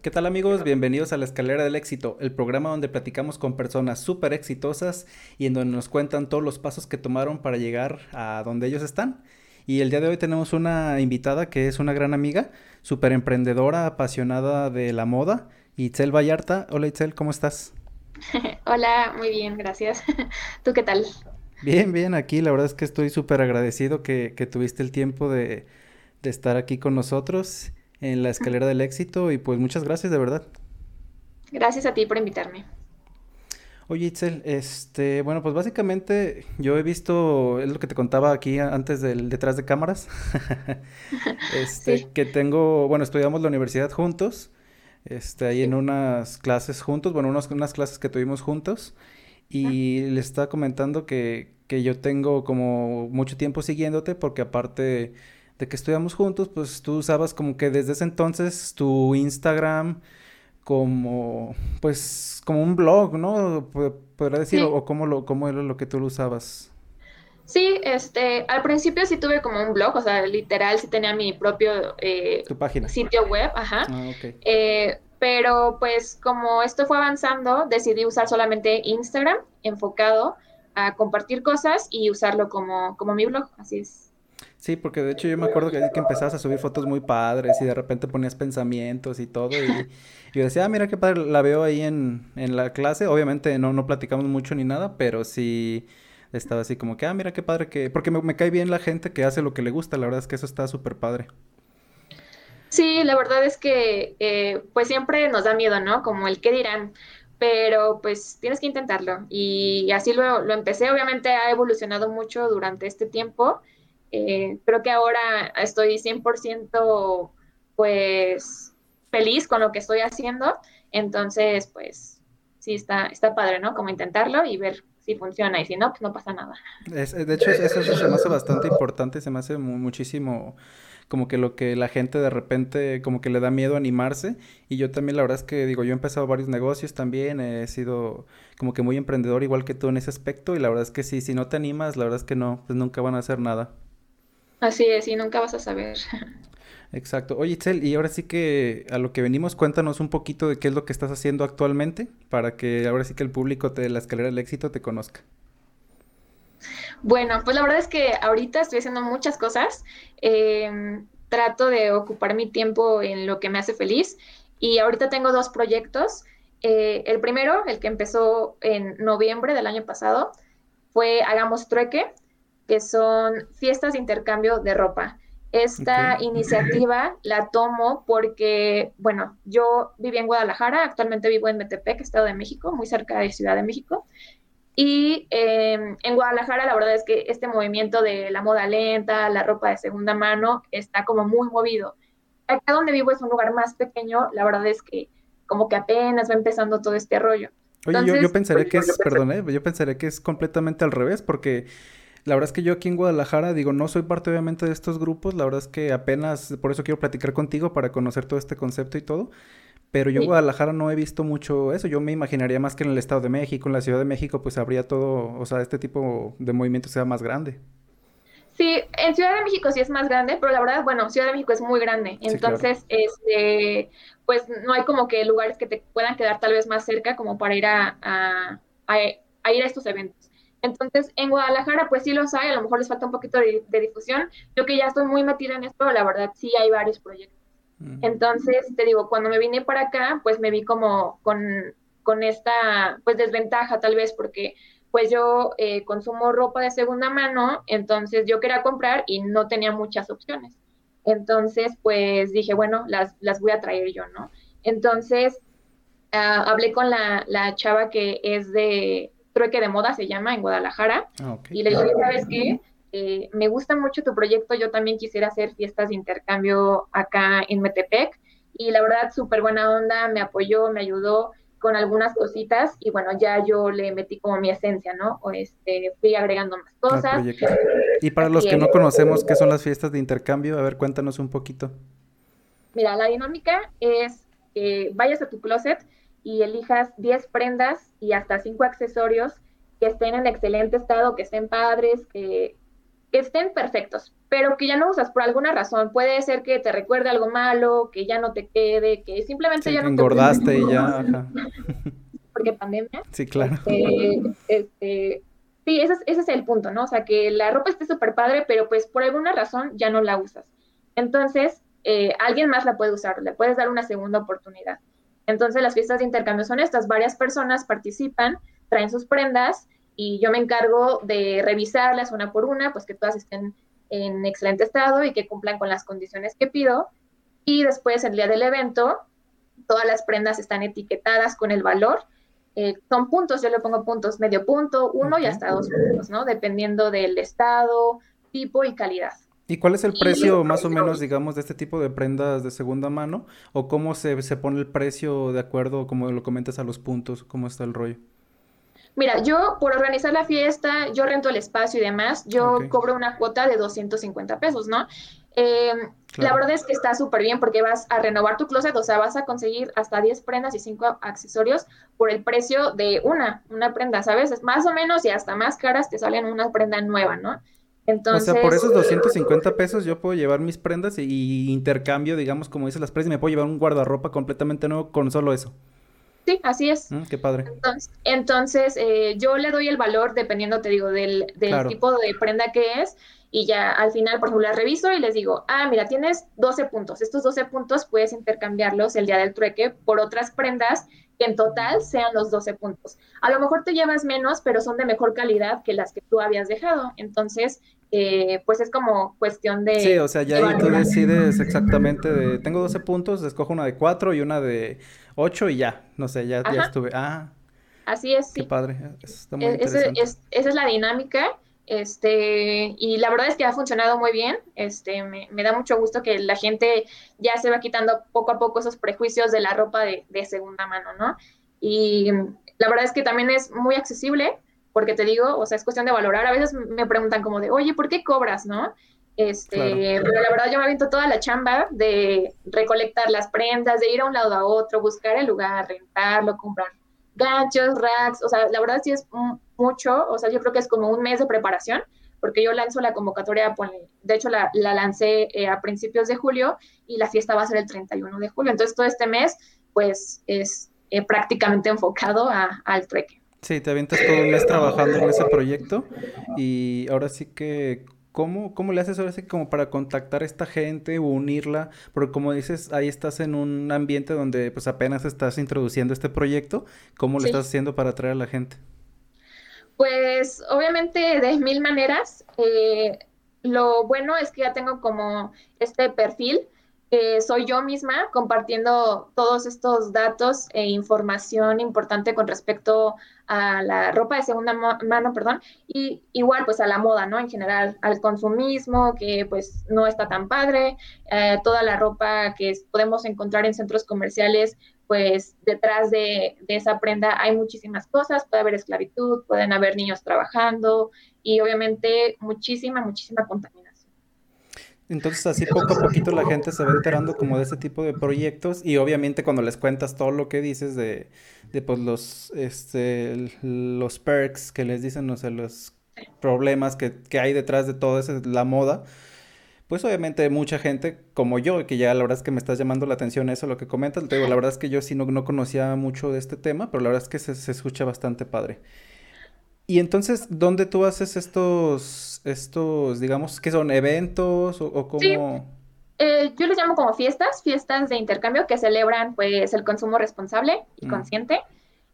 ¿Qué tal amigos? Bienvenidos a la Escalera del Éxito, el programa donde platicamos con personas súper exitosas y en donde nos cuentan todos los pasos que tomaron para llegar a donde ellos están. Y el día de hoy tenemos una invitada que es una gran amiga, súper emprendedora, apasionada de la moda, Itzel Vallarta. Hola Itzel, ¿cómo estás? Hola, muy bien, gracias. ¿Tú qué tal? Bien, bien, aquí la verdad es que estoy súper agradecido que, que, tuviste el tiempo de, de estar aquí con nosotros en la escalera del éxito y pues muchas gracias de verdad. Gracias a ti por invitarme. Oye, Itzel, este, bueno, pues básicamente yo he visto, es lo que te contaba aquí antes del detrás de cámaras, este, que tengo, bueno, estudiamos la universidad juntos, este, ahí en unas clases juntos, bueno, unas, unas clases que tuvimos juntos, y le estaba comentando que, que yo tengo como mucho tiempo siguiéndote, porque aparte de que estudiamos juntos, pues tú usabas como que desde ese entonces tu Instagram como, pues, como un blog, ¿no? Podría decir, o, cómo, lo, cómo era lo que tú lo usabas. Sí, este, al principio sí tuve como un blog, o sea, literal sí tenía mi propio eh, página? sitio web, ajá. Ah, eh, pero pues como esto fue avanzando, decidí usar solamente Instagram enfocado a compartir cosas y usarlo como, como mi blog, así es. Sí, porque de hecho yo me acuerdo que, que empezabas a subir fotos muy padres y de repente ponías pensamientos y todo. Y, yo decía, ah, mira qué padre, la veo ahí en, en la clase. Obviamente no, no platicamos mucho ni nada, pero sí estaba así como que, ah, mira qué padre que... Porque me, cae bien la gente que hace lo que le gusta, la verdad es que eso está súper padre. Sí, la verdad es que eh, pues siempre nos da miedo, ¿no? Como el qué dirán, pero pues tienes que intentarlo. Y así lo, lo empecé, obviamente ha evolucionado mucho durante este tiempo eh, creo que ahora estoy 100% pues feliz con lo que estoy haciendo, entonces pues sí está, está padre, ¿no? Como intentarlo y ver si funciona. Y si no, pues no pasa nada. de hecho, eso, se me hace bastante importante, se me hace muchísimo como que lo que la gente de repente como que le da miedo animarse. Y yo también la verdad es que digo yo he empezado varios negocios también he sido como que muy emprendedor igual que tú en ese aspecto. Y la verdad es que sí si no te animas la verdad es que no pues nunca van a hacer nada Así es, y nunca vas a saber. Exacto. Oye, Itzel, y ahora sí que a lo que venimos, cuéntanos un poquito de qué es lo que estás haciendo actualmente para que ahora sí que el público de la escalera del éxito te conozca. Bueno, pues la verdad es que ahorita estoy haciendo muchas cosas. Em, trato de ocupar mi tiempo en lo que me hace feliz y ahorita tengo dos proyectos. Eh, el primero, el que empezó en noviembre del año pasado, fue Hagamos Trueque que son fiestas de intercambio de ropa. Esta iniciativa la tomo porque, bueno, yo viví en Guadalajara, actualmente vivo en Metepec, Estado de México, muy cerca de Ciudad de México. Y em, en Guadalajara la verdad es que este movimiento de la moda lenta, la ropa de segunda mano, está como muy movido. Acá donde vivo es un lugar más pequeño, la verdad es que como que apenas va empezando todo este rollo. Oye, yo, yo, pensaré que es, perdón, yo pensaré que es completamente al revés, porque la verdad es que yo aquí en Guadalajara, digo, no soy parte obviamente de estos grupos, la verdad es que apenas, por eso quiero platicar contigo para conocer todo este concepto y todo, pero yo en Guadalajara no he visto mucho eso, yo me imaginaría más que en el Estado de México, en la Ciudad de México, pues habría todo, o sea, este tipo de movimiento sea más grande. Sí, en Ciudad de México sí es más grande, pero la verdad, bueno, Ciudad de México es muy grande, entonces, este, pues no hay como que lugares que te puedan quedar tal vez más cerca como para ir a, a ir a estos eventos. Entonces, en Guadalajara, pues sí los hay, a lo mejor les falta un poquito de, difusión. Yo que ya estoy muy metida en esto, la verdad sí hay varios proyectos. Entonces, te digo, cuando me vine para acá, pues me vi como con, con esta, pues desventaja tal vez, porque pues yo eh, consumo ropa de segunda mano, entonces yo quería comprar y no tenía muchas opciones. Entonces, pues dije, bueno, las, las voy a traer yo, ¿no? Entonces, ah, hablé con la, la chava que es de, trueque de moda se llama en Guadalajara. Ah, y le dije, ¿sabes qué? Eh, me gusta mucho tu proyecto, yo también quisiera hacer fiestas de intercambio acá en Metepec. Y la verdad, súper buena onda, me apoyó, me ayudó con algunas cositas y bueno, ya yo le metí como mi esencia, ¿no? O este, fui agregando más cosas. Y para los que no conocemos qué son las fiestas de intercambio, a ver, cuéntanos un poquito. Mira, la dinámica es que vayas a tu closet y elijas 10 prendas y hasta 5 accesorios que estén en excelente estado, que estén padres, que, que estén perfectos, pero que ya no usas por alguna razón. Puede ser que te recuerde algo malo, que ya no te quede, que simplemente ya no engordaste te... y ya. Porque pandemia. Sí, claro. Este, este, sí, ese es, ese es el punto, ¿no? O sea, que la ropa esté súper padre, pero pues por alguna razón ya no la usas. Entonces, eh, alguien más la puede usar, le puedes dar una segunda oportunidad. Entonces, las fiestas de intercambio son estas, varias personas participan, traen sus prendas y yo me encargo de revisarlas una por una, pues que todas estén en excelente estado y que cumplan con las condiciones que pido. Y después, el día del evento, todas las prendas están etiquetadas con el valor. Eh, son puntos, yo le pongo puntos, medio punto, uno y hasta dos puntos, ¿no? Dependiendo del estado, tipo y calidad. ¿Y cuál es el precio más o menos, digamos, de este tipo de prendas de segunda mano? ¿O cómo se, se pone el precio de acuerdo, como lo comentas, a los puntos? ¿Cómo está el rollo? Mira, yo por organizar la fiesta, yo rento el espacio y demás, yo cobro una cuota de 250 pesos, ¿no? Eh, la verdad es que está súper bien porque vas a renovar tu closet, o sea, vas a conseguir hasta 10 prendas y 5 accesorios por el precio de una, una prenda, ¿sabes? Es más o menos y hasta más caras te salen una prenda nueva, ¿no? Entonces, o sea, por esos 250 pesos yo puedo llevar mis prendas y, intercambio, digamos, como dice las prendas, y me puedo llevar un guardarropa completamente nuevo con solo eso. Sí, así es. Mm, qué padre. Entonces, eh, yo le doy el valor dependiendo, te digo, del, tipo de prenda que es. Y ya al final, por ejemplo, la reviso y les digo, ah, mira, tienes 12 puntos. Estos 12 puntos puedes intercambiarlos el día del trueque por otras prendas que en total sean los 12 puntos. A lo mejor te llevas menos, pero son de mejor calidad que las que tú habías dejado. Entonces, eh, pues es como cuestión de... Sí, o sea, ya ahí tú decides exactamente de, tengo 12 puntos, escojo una de 4 y una de 8 y ya, no sé, ya, ya estuve. Ah. Así es, sí. Qué padre, está muy e-, esa es la dinámica, este, y la verdad es que ha funcionado muy bien, este, me, da mucho gusto que la gente ya se va quitando poco a poco esos prejuicios de la ropa de, de segunda mano, ¿no? Y la verdad es que también es muy accesible, porque te digo, o sea, es cuestión de valorar. A veces me preguntan como de, oye, ¿por qué cobras, no? Este, pero la verdad yo me aviento toda la chamba de recolectar las prendas, de ir a un lado a otro, buscar el lugar, rentarlo, comprar ganchos, racks, o sea, la verdad sí es mucho, o sea, yo creo que es como un mes de preparación, porque yo lanzo la convocatoria, de hecho la, lancé eh, a principios de julio y la fiesta va a ser el 31 de julio, entonces todo este mes pues es eh, prácticamente enfocado al treque. Sí, te avientas todo un mes trabajando en ese proyecto y ahora sí que, ¿cómo, cómo le haces ahora sí como para contactar a esta gente o unirla? Porque como dices, ahí estás en un ambiente donde pues apenas estás introduciendo este proyecto, ¿cómo lo estás haciendo para atraer a la gente? Pues obviamente de mil maneras. Eh, lo bueno es que ya tengo como este perfil soy yo misma compartiendo todos estos datos e información importante con respecto a la ropa de segunda mano, perdón, y igual pues a la moda, ¿no? En general, al consumismo, que pues no está tan padre, eh, toda la ropa que podemos encontrar en centros comerciales, pues detrás de, de esa prenda hay muchísimas cosas, puede haber esclavitud, pueden haber niños trabajando y obviamente muchísima, muchísima contaminación. Entonces así poco a poquito la gente se va enterando como de ese tipo de proyectos y obviamente cuando les cuentas todo lo que dices de, de pues los, este, los perks que les dicen, o sea, los problemas que, que hay detrás de todo eso, la moda, pues obviamente mucha gente como yo, que ya la verdad es que me estás llamando la atención eso, lo que comentas, te digo, la verdad es que yo sí no, no conocía mucho de este tema, pero la verdad es que se, se escucha bastante padre. Y entonces, ¿dónde tú haces estos, estos, digamos, que son eventos o, o cómo? Eh, yo les llamo como fiestas, fiestas de intercambio que celebran pues el consumo responsable y mm. consciente.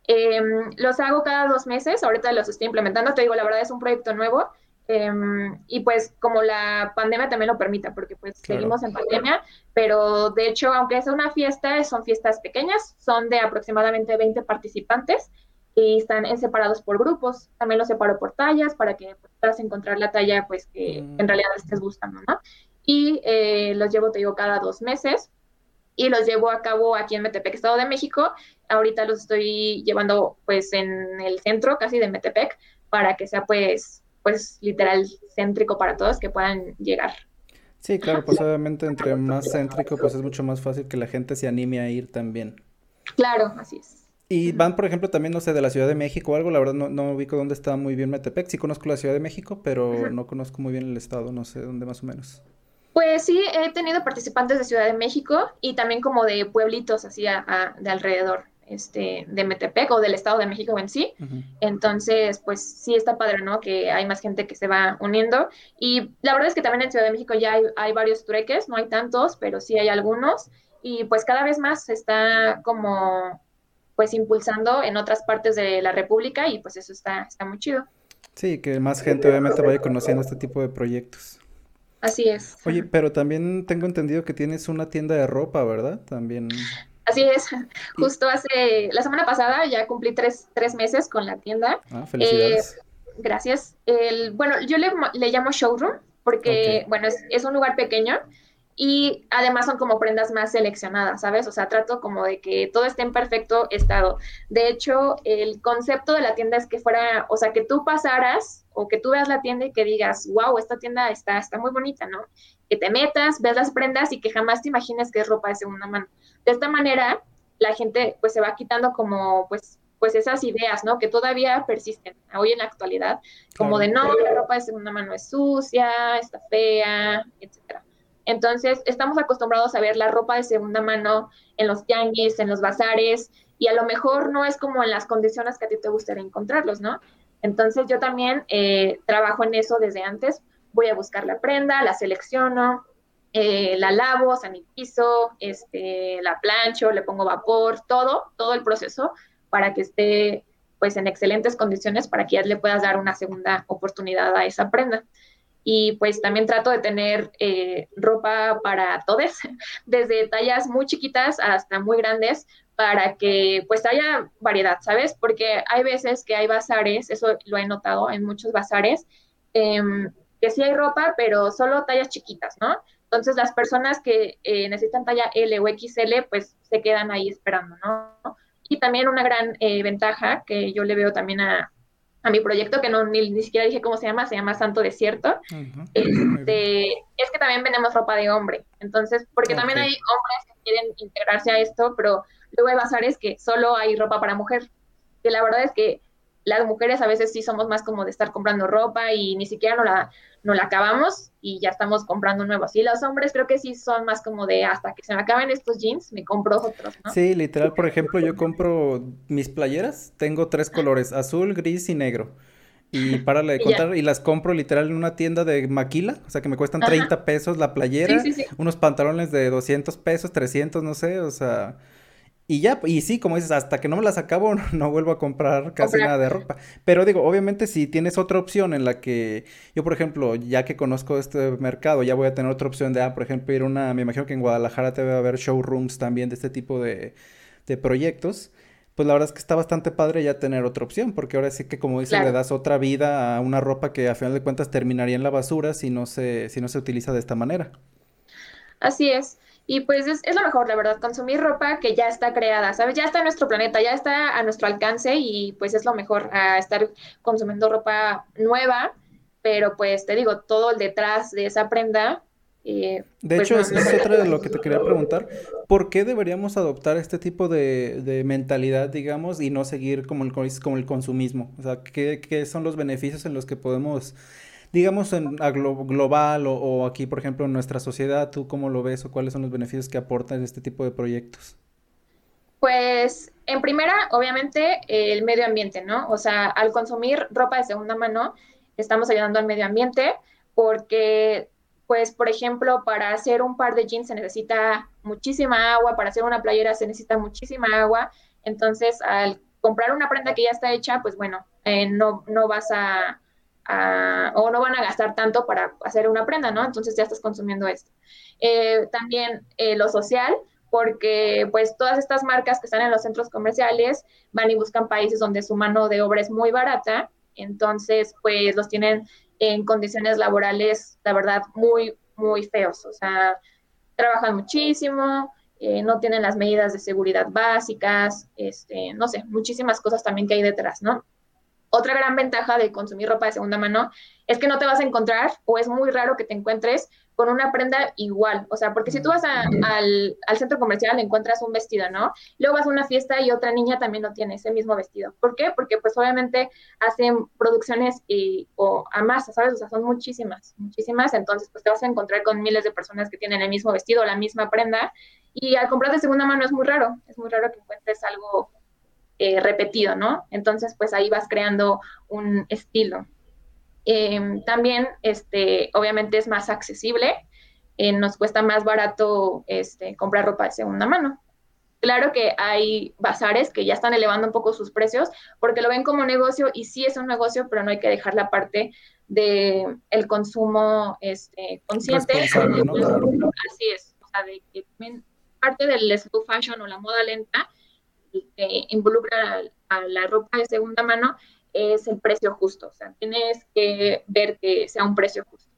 Em, los hago cada dos meses, ahorita los estoy implementando, te digo, la verdad es un proyecto nuevo em, y pues como la pandemia también lo permita, porque pues seguimos en pandemia, pero de hecho, aunque es una fiesta, son fiestas pequeñas, son de aproximadamente 20 participantes y están separados por grupos. También los separo por tallas para que puedas encontrar la talla pues que mm. en realidad estés buscando, ¿no? Y eh, los llevo, te digo, cada dos meses y los llevo a cabo aquí en Metepec, Estado de México. Ahorita los estoy llevando pues en el centro casi de Metepec para que sea pues pues literal céntrico para todos que puedan llegar. Sí, claro, pues obviamente entre más céntrico pues es mucho más fácil que la gente se anime a ir también. Claro, así es. Y van, por ejemplo, también, no sé, de la Ciudad de México o algo, la verdad no, no ubico dónde está muy bien Metepec, sí conozco la Ciudad de México, pero no conozco muy bien el estado, no sé dónde más o menos. Pues sí, he tenido participantes de Ciudad de México y también como de pueblitos así de alrededor este, de Metepec o del Estado de México en sí. Entonces, pues sí está padre, ¿no? Que hay más gente que se va uniendo. Y la verdad es que también en Ciudad de México ya hay, hay varios trueques, no hay tantos, pero sí hay algunos. Y pues cada vez más se está como pues impulsando en otras partes de la República y pues eso está, está muy chido. Sí, que más gente obviamente vaya conociendo este tipo de proyectos. Así es. Oye, pero también tengo entendido que tienes una tienda de ropa, ¿verdad? También. Así es. Justo hace, la semana pasada ya cumplí tres, tres meses con la tienda. Ah, felicidades. Eh, gracias. El, bueno, yo le, le llamo showroom porque, bueno, es, es, un lugar pequeño y además son como prendas más seleccionadas, ¿sabes? O sea, trato como de que todo esté en perfecto estado. De hecho, el concepto de la tienda es que fuera, o sea, que tú pasaras o que tú veas la tienda y que digas, wow, esta tienda está, está muy bonita, ¿no? Que te metas, veas las prendas y que jamás te imagines que es ropa de segunda mano. De esta manera, la gente pues se va quitando como pues pues esas ideas, ¿no? Que todavía persisten hoy en la actualidad, como de no, la ropa de segunda mano es sucia, está fea, etcétera. Entonces, estamos acostumbrados a ver la ropa de segunda mano en los tianguis, en los bazares, y a lo mejor no es como en las condiciones que a ti te gustaría encontrarlos, ¿no? Entonces, yo también eh, trabajo en eso desde antes. Voy a buscar la prenda, la selecciono, eh, la lavo, sanitizo, este, la plancho, le pongo vapor, todo, todo el proceso para que esté pues en excelentes condiciones para que ya le puedas dar una segunda oportunidad a esa prenda y pues también trato de tener eh, ropa para todos, desde tallas muy chiquitas hasta muy grandes, para que pues haya variedad, ¿sabes? Porque hay veces que hay bazares, eso lo he notado en muchos bazares, em, que sí hay ropa, pero solo tallas chiquitas, ¿no? Entonces las personas que eh, necesitan talla L o XL, pues se quedan ahí esperando, ¿no? Y también una gran eh, ventaja que yo le veo también a, a mi proyecto, que no ni, siquiera dije cómo se llama, se llama Santo Desierto, este, es que también vendemos ropa de hombre. Entonces, porque también hay hombres que quieren integrarse a esto, pero luego hay bazares que solo hay ropa para mujer. Que la verdad es que las mujeres a veces sí somos más como de estar comprando ropa y ni siquiera no la, no la acabamos y ya estamos comprando nuevos. Y los hombres creo que sí son más como de hasta que se me acaben estos jeans, me compro otros, ¿no? Sí, literal, por ejemplo, yo compro mis playeras, tengo tres colores, azul, gris y negro. Y para de contar, y las compro literal en una tienda de maquila, o sea que me cuestan 30 pesos la playera, unos pantalones de 200 pesos, 300, no sé, o sea, y ya, y sí, como dices, hasta que no me las acabo, no vuelvo a comprar casi nada de ropa. Pero digo, obviamente si tienes otra opción en la que yo, por ejemplo, ya que conozco este mercado, ya voy a tener otra opción de, ah, por ejemplo, ir a una, me imagino que en Guadalajara te va a haber showrooms también de este tipo de, de proyectos. Pues la verdad es que está bastante padre ya tener otra opción, porque ahora sí que como dices, le das otra vida a una ropa que a final de cuentas terminaría en la basura si no se, si no se utiliza de esta manera. Así es. Y pues es, lo mejor, la verdad, consumir ropa que ya está creada, ¿sabes? Ya está en nuestro planeta, ya está a nuestro alcance y pues es lo mejor a estar consumiendo ropa nueva, pero pues te digo, todo el detrás de esa prenda. Eh, de pues, hecho, es, otra de lo que te quería preguntar. ¿Por qué deberíamos adoptar este tipo de, de mentalidad, digamos, y no seguir como el, como el consumismo? O sea, ¿qué, ¿qué son los beneficios en los que podemos digamos, en, a global o, aquí, por ejemplo, en nuestra sociedad, ¿tú cómo lo ves o cuáles son los beneficios que aportan este tipo de proyectos? Pues, en primera, obviamente, el medio ambiente, ¿no? O sea, al consumir ropa de segunda mano, estamos ayudando al medio ambiente porque, pues, por ejemplo, para hacer un par de jeans se necesita muchísima agua, para hacer una playera se necesita muchísima agua. Entonces, al comprar una prenda que ya está hecha, pues bueno, eh, no, no vas a, o no van a gastar tanto para hacer una prenda, ¿no? Entonces ya estás consumiendo esto. Eh, también eh, lo social, porque pues todas estas marcas que están en los centros comerciales van y buscan países donde su mano de obra es muy barata, entonces pues los tienen en condiciones laborales, la verdad, muy, muy feos, o sea, trabajan muchísimo, eh, no tienen las medidas de seguridad básicas, este, no sé, muchísimas cosas también que hay detrás, ¿no? Otra gran ventaja de consumir ropa de segunda mano es que no te vas a encontrar o es muy raro que te encuentres con una prenda igual. O sea, porque si tú vas al, centro comercial encuentras un vestido, ¿no? Luego vas a una fiesta y otra niña también no tiene ese mismo vestido. ¿Por qué? Porque pues obviamente hacen producciones y, o a masa, ¿sabes? O sea, son muchísimas, muchísimas. Entonces pues te vas a encontrar con miles de personas que tienen el mismo vestido, la misma prenda. Y al comprar de segunda mano es muy raro. Es muy raro que encuentres algo eh, repetido, ¿no? Entonces, pues ahí vas creando un estilo. Em, también, este, obviamente es más accesible, eh, nos cuesta más barato este, comprar ropa de segunda mano. Claro que hay bazares que ya están elevando un poco sus precios porque lo ven como negocio y sí es un negocio, pero no hay que dejar la parte de el consumo este, consciente. Así es, o sea, de que parte del slow fashion o la moda lenta que involucra a, la ropa de segunda mano es el precio justo. O sea, tienes que ver que sea un precio justo.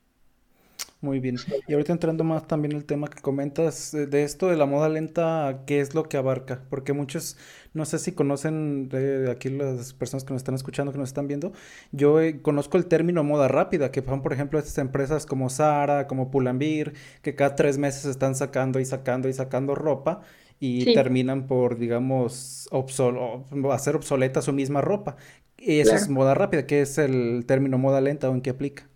Muy bien. Y ahorita entrando más también el tema que comentas de esto de la moda lenta, ¿qué es lo que abarca? Porque muchos, no sé si conocen de aquí las personas que nos están escuchando, que nos están viendo, yo eh, conozco el término moda rápida, que son por ejemplo estas empresas como Zara, como Pull&Bear, que cada tres meses están sacando y sacando y sacando ropa y terminan por, digamos, hacer obsoleta su misma ropa. Y esa es moda rápida, que es el término moda lenta o en qué aplica.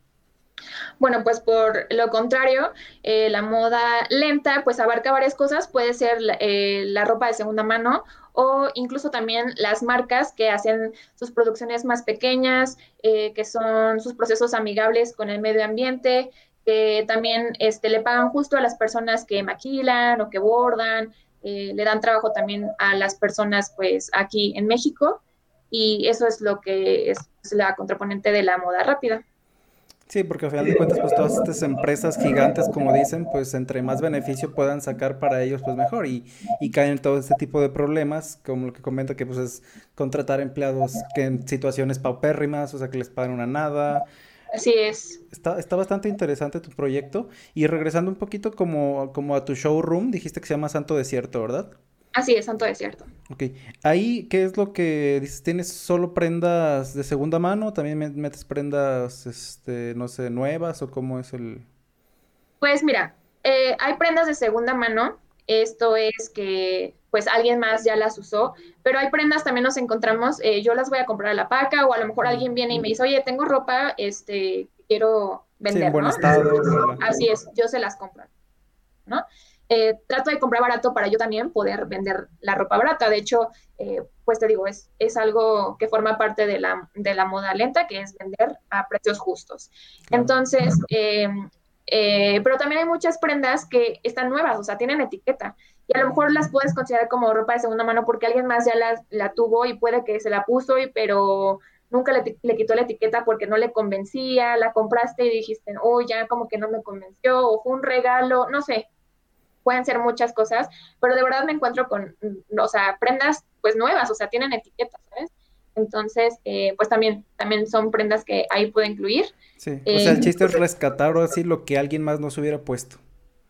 Bueno, pues por lo contrario, eh, la moda lenta pues abarca varias cosas, puede ser eh, la ropa de segunda mano o incluso también las marcas que hacen sus producciones más pequeñas, eh, que son sus procesos amigables con el medio ambiente, que también este, le pagan justo a las personas que maquilan o que bordan, eh, le dan trabajo también a las personas pues aquí en México y eso es lo que es, la contraponente de la moda rápida. Sí, porque al final de cuentas, pues todas estas empresas gigantes, como dicen, pues entre más beneficio puedan sacar para ellos, pues mejor. Y, y caen en todo este tipo de problemas, como lo que comenta que pues es contratar empleados que en situaciones paupérrimas, o sea, que les pagan una nada, Así es. Está, está bastante interesante tu proyecto. Y regresando un poquito como, como a tu showroom, dijiste que se llama Santo Desierto, ¿verdad? Así es, Santo Desierto. Ok. Ahí, ¿qué es lo que dices? ¿Tienes solo prendas de segunda mano? ¿También metes prendas, este, no sé, nuevas o cómo es el...? Pues mira, eh, hay prendas de segunda mano. Esto es que pues alguien más ya las usó, pero hay prendas también nos encontramos, eh, yo las voy a comprar a la paca o a lo mejor alguien viene y me dice, oye, tengo ropa, este, quiero vender, ¿no? Así es, yo se las compro, ¿no? Eh, trato de comprar barato para yo también poder vender la ropa barata. De hecho, eh, pues te digo, es, es algo que forma parte de la, de la moda lenta, que es vender a precios justos. Entonces, pero también hay muchas prendas que están nuevas, o sea, tienen etiqueta y a lo mejor las puedes considerar como ropa de segunda mano porque alguien más ya la, tuvo y puede que se la puso, y, pero nunca le, le, quitó la etiqueta porque no le convencía, la compraste y dijiste, oh, ya como que no me convenció, o fue un regalo, no sé, pueden ser muchas cosas, pero de verdad me encuentro con, o sea, prendas pues nuevas, o sea, tienen etiquetas, ¿sabes? Entonces, eh, pues también, también son prendas que ahí puedo incluir. Sí, o sea, el eh, chiste es rescatar o así lo que alguien más no se hubiera puesto.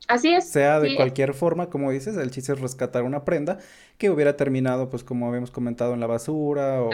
Así es. Sea de cualquier forma, como dices, el chiste es rescatar una prenda que hubiera terminado, pues como habíamos comentado, en la basura o,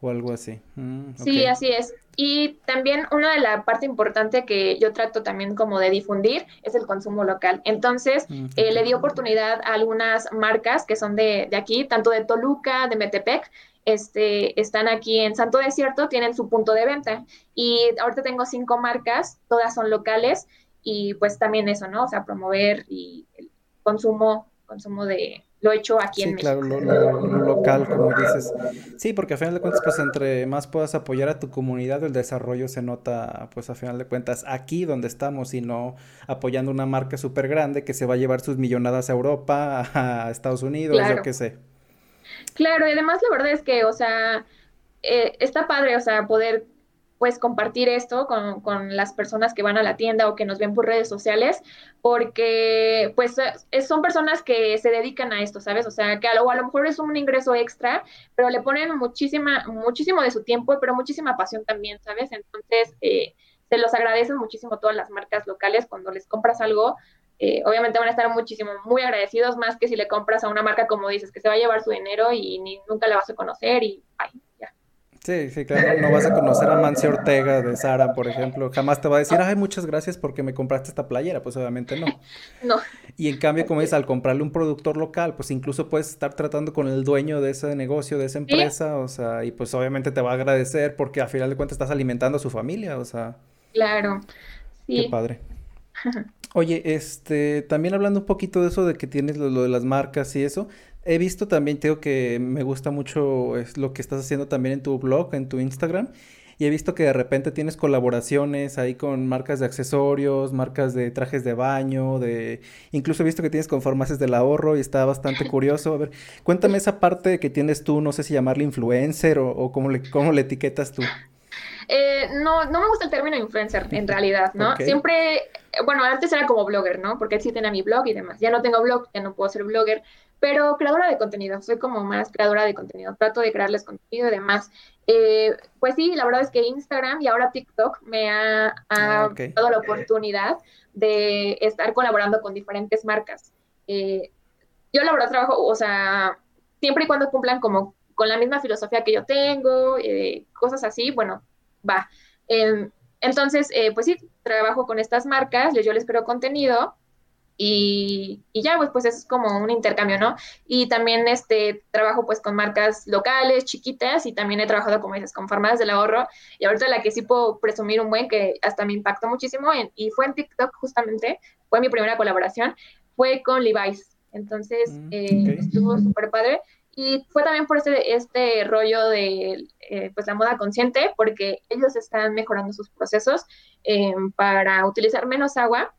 o algo así. Mm, sí, así es. Y también una de la parte importante que yo trato también como de difundir es el consumo local. Entonces, mm, eh, le di oportunidad a algunas marcas que son de, de aquí, tanto de Toluca, de Metepec, este, están aquí en Santo Desierto, tienen su punto de venta. Y ahorita tengo cinco marcas, todas son locales y pues también eso, ¿no? O sea, promover y el consumo, consumo de lo hecho aquí en México. Claro, lo, local, como dices. Sí, porque a final de cuentas, pues entre más puedas apoyar a tu comunidad, el desarrollo se nota, pues a final de cuentas, aquí donde estamos y no apoyando una marca súper grande que se va a llevar sus millonadas a Europa, a Estados Unidos, yo qué sé. Claro, y además la verdad es que, o sea, eh, está padre, o sea, poder pues compartir esto con, con, las personas que van a la tienda o que nos ven por redes sociales, porque pues son personas que se dedican a esto, ¿sabes? O sea, que a lo, a lo mejor es un ingreso extra, pero le ponen muchísima, muchísimo de su tiempo, pero muchísima pasión también, ¿sabes? Entonces, eh, se los agradecen muchísimo todas las marcas locales cuando les compras algo. Eh, obviamente van a estar muchísimo, muy agradecidos, más que si le compras a una marca como dices, que se va a llevar su dinero y ni, nunca la vas a conocer y ay, ya. Sí, sí, claro, no vas a conocer a Mancio Ortega de Sara, por ejemplo, jamás te va a decir, ay, muchas gracias porque me compraste esta playera, pues obviamente no. No. Y en cambio, como dices, al comprarle un productor local, pues incluso puedes estar tratando con el dueño de ese negocio, de esa empresa, o sea, y pues obviamente te va a agradecer porque a final de cuentas estás alimentando a su familia, o sea. Claro, sí. Qué padre. Oye, este, también hablando un poquito de eso de que tienes lo, lo de las marcas y eso, He visto también, tengo que me gusta mucho es lo que estás haciendo también en tu blog, en tu Instagram. Y he visto que de repente tienes colaboraciones ahí con marcas de accesorios, marcas de trajes de baño, de... Incluso he visto que tienes con farmacias del ahorro y está bastante curioso. A ver, cuéntame esa parte que tienes tú, no sé si llamarle influencer o, o cómo, le, cómo le etiquetas tú. Eh, no, no me gusta el término influencer en realidad, ¿no? Siempre, bueno, antes era como blogger, ¿no? Porque sí tenía mi blog y demás. Ya no tengo blog, ya no puedo ser blogger, pero creadora de contenido, soy como más creadora de contenido, trato de crearles contenido y demás. Eh, pues sí, la verdad es que Instagram y ahora TikTok me ha, ah, dado la oportunidad de estar colaborando con diferentes marcas. Eh, yo la verdad trabajo, o sea, siempre y cuando cumplan como con la misma filosofía que yo tengo, eh, cosas así, bueno, va. Em, entonces, pues sí, trabajo con estas marcas, yo, yo les creo contenido y, ya, pues, pues es como un intercambio, ¿no? Y también este, trabajo pues con marcas locales, chiquitas, y también he trabajado, como dices, con farmacias del ahorro, y ahorita la que sí puedo presumir un buen, que hasta me impactó muchísimo, y fue en TikTok justamente, fue mi primera colaboración, fue con Levi's. Entonces, mm, eh, estuvo súper padre. Y fue también por este, este rollo de eh, pues la moda consciente, porque ellos están mejorando sus procesos eh, para utilizar menos agua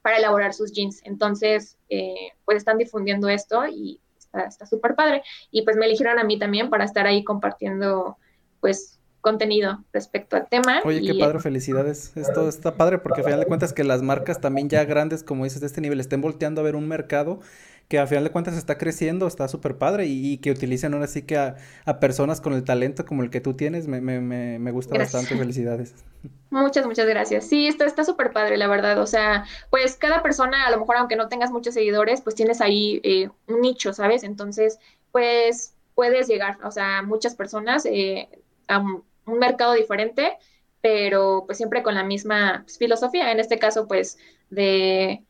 para elaborar sus jeans. Entonces, eh, pues están difundiendo esto y está súper padre. Y pues me eligieron a mí también para estar ahí compartiendo, pues, contenido respecto al tema. Oye, qué padre, felicidades. Esto está padre porque al final de cuentas que las marcas también ya grandes, como dices, de este nivel, estén volteando a ver un mercado que a final de cuentas está creciendo, está súper padre y, que utilicen ahora sí que a, personas con el talento como el que tú tienes, me, me, me, gusta bastante, felicidades. Muchas, muchas gracias. Sí, está súper padre, la verdad. O sea, pues cada persona, a lo mejor aunque no tengas muchos seguidores, pues tienes ahí eh, un nicho, ¿sabes? Entonces, pues puedes llegar, o sea, muchas personas eh, a un, mercado diferente, pero pues siempre con la misma filosofía, en este caso, pues de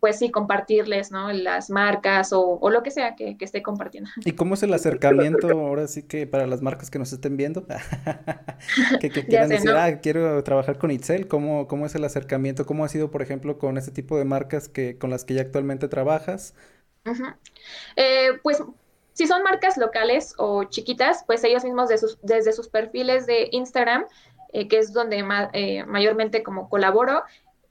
pues sí, compartirles, ¿no? Las marcas o, lo que sea que, esté compartiendo. ¿Y cómo es el acercamiento ahora sí que para las marcas que nos estén viendo? que, quieran decir, ah, quiero trabajar con Itzel, ¿cómo, ¿cómo es el acercamiento? ¿Cómo ha sido, por ejemplo, con este tipo de marcas que, con las que ya actualmente trabajas? Eh, pues si son marcas locales o chiquitas, pues ellos mismos desde sus perfiles de Instagram, eh, que es donde eh, mayormente como colaboro,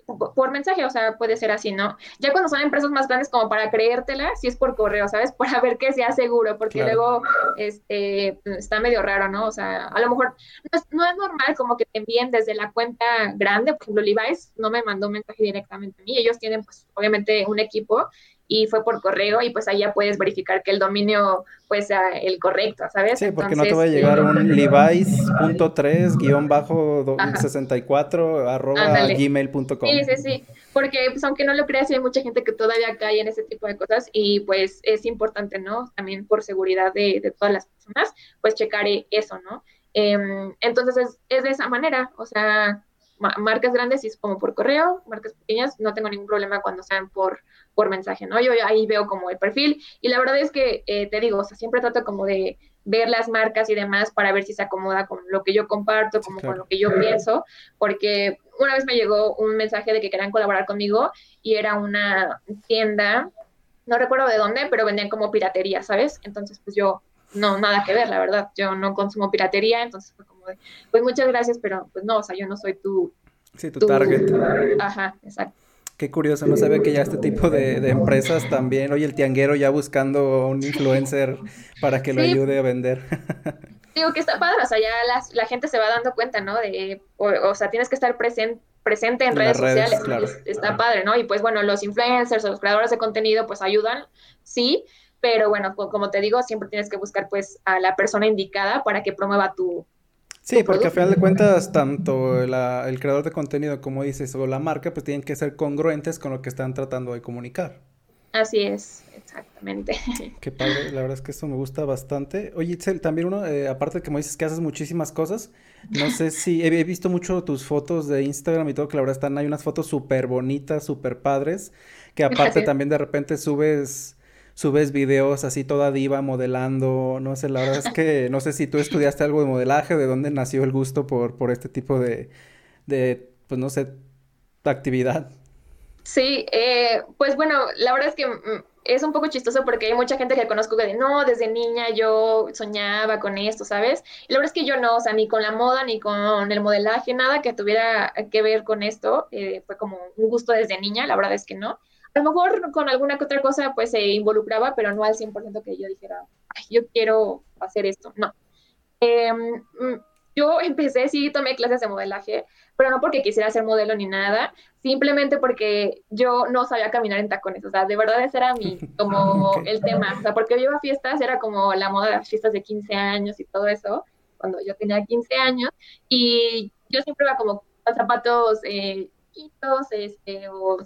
por mensaje, o sea, puede ser así, ¿no? Ya cuando son empresas más grandes como para creértela, si es por correo, ¿sabes? Para ver que sea seguro, porque luego este, está medio raro, ¿no? O sea, a lo mejor no es, no es, normal como que te envíen desde la cuenta grande, por ejemplo, Levi's no me mandó un mensaje directamente a mí, ellos tienen pues obviamente un equipo y fue por correo y pues ahí ya puedes verificar que el dominio pues sea el correcto, ¿sabes? Sí, porque no te va a llegar un levi's.3 guion bajo 64 arroba gmail.com. Sí, sí, sí, porque pues aunque no lo creas hay mucha gente que todavía cae en ese tipo de cosas y pues es importante, ¿no? También por seguridad de, de todas las personas, pues checar eso, ¿no? Em, entonces es, es de esa manera, o sea, marcas grandes y es como por correo, marcas pequeñas, no tengo ningún problema cuando sean por, por mensaje, ¿no? Yo ahí veo como el perfil y la verdad es que eh, te digo, o sea, siempre trato como de ver las marcas y demás para ver si se acomoda con lo que yo comparto, como con lo que yo pienso, porque una vez me llegó un mensaje de que querían colaborar conmigo y era una tienda, no recuerdo de dónde, pero vendían como piratería, ¿sabes? Entonces, pues yo no, nada que ver, la verdad. Yo no consumo piratería, entonces fue como de, pues muchas gracias, pero pues no, o sea, yo no soy tu... Sí, tu, target. Ajá, exacto. Qué curioso, no sabía que ya este tipo de, empresas también, oye, el tianguero ya buscando un influencer para que lo ayude a vender. Digo que está padre, o sea, ya la gente se va dando cuenta, ¿no? De, o, sea, tienes que estar presente presente en, redes, sociales, está padre, ¿no? Y pues bueno, los influencers o los creadores de contenido pues ayudan, sí, pero bueno, como te digo, siempre tienes que buscar pues a la persona indicada para que promueva tu... Sí, porque a final de cuentas, tanto el creador de contenido como dices, o la marca, pues tienen que ser congruentes con lo que están tratando de comunicar. Así es, exactamente. Qué padre, la verdad es que eso me gusta bastante. Oye, Itzel, también uno, eh, aparte de que me dices que haces muchísimas cosas, no sé si he, visto mucho tus fotos de Instagram y todo, que la verdad están, hay unas fotos súper bonitas, súper padres, que aparte también de repente subes, subes videos así toda diva modelando, no sé, la verdad es que no sé si tú estudiaste algo de modelaje, de dónde nació el gusto por, por este tipo de, de, pues no sé, actividad. Sí, eh, pues bueno, la verdad es que mm, es un poco chistoso porque hay mucha gente que conozco que de no, desde niña yo soñaba con esto, ¿sabes? Y la verdad es que yo no, o sea, ni con la moda, ni con el modelaje, nada que tuviera que ver con esto, eh, fue como un gusto desde niña, la verdad es que no. A lo mejor con alguna que otra cosa pues se involucraba, pero no al 100% que yo dijera, Ay, yo quiero hacer esto, no. Mm, yo empecé, sí, tomé clases de modelaje, pero no porque quisiera ser modelo ni nada, simplemente porque yo no sabía caminar en tacones, o sea, de verdad ese era mi, como el tema, o sea, porque yo iba a fiestas, era como la moda de las fiestas de 15 años y todo eso, cuando yo tenía 15 años, y yo siempre iba como con zapatos eh, chiquitos, este, o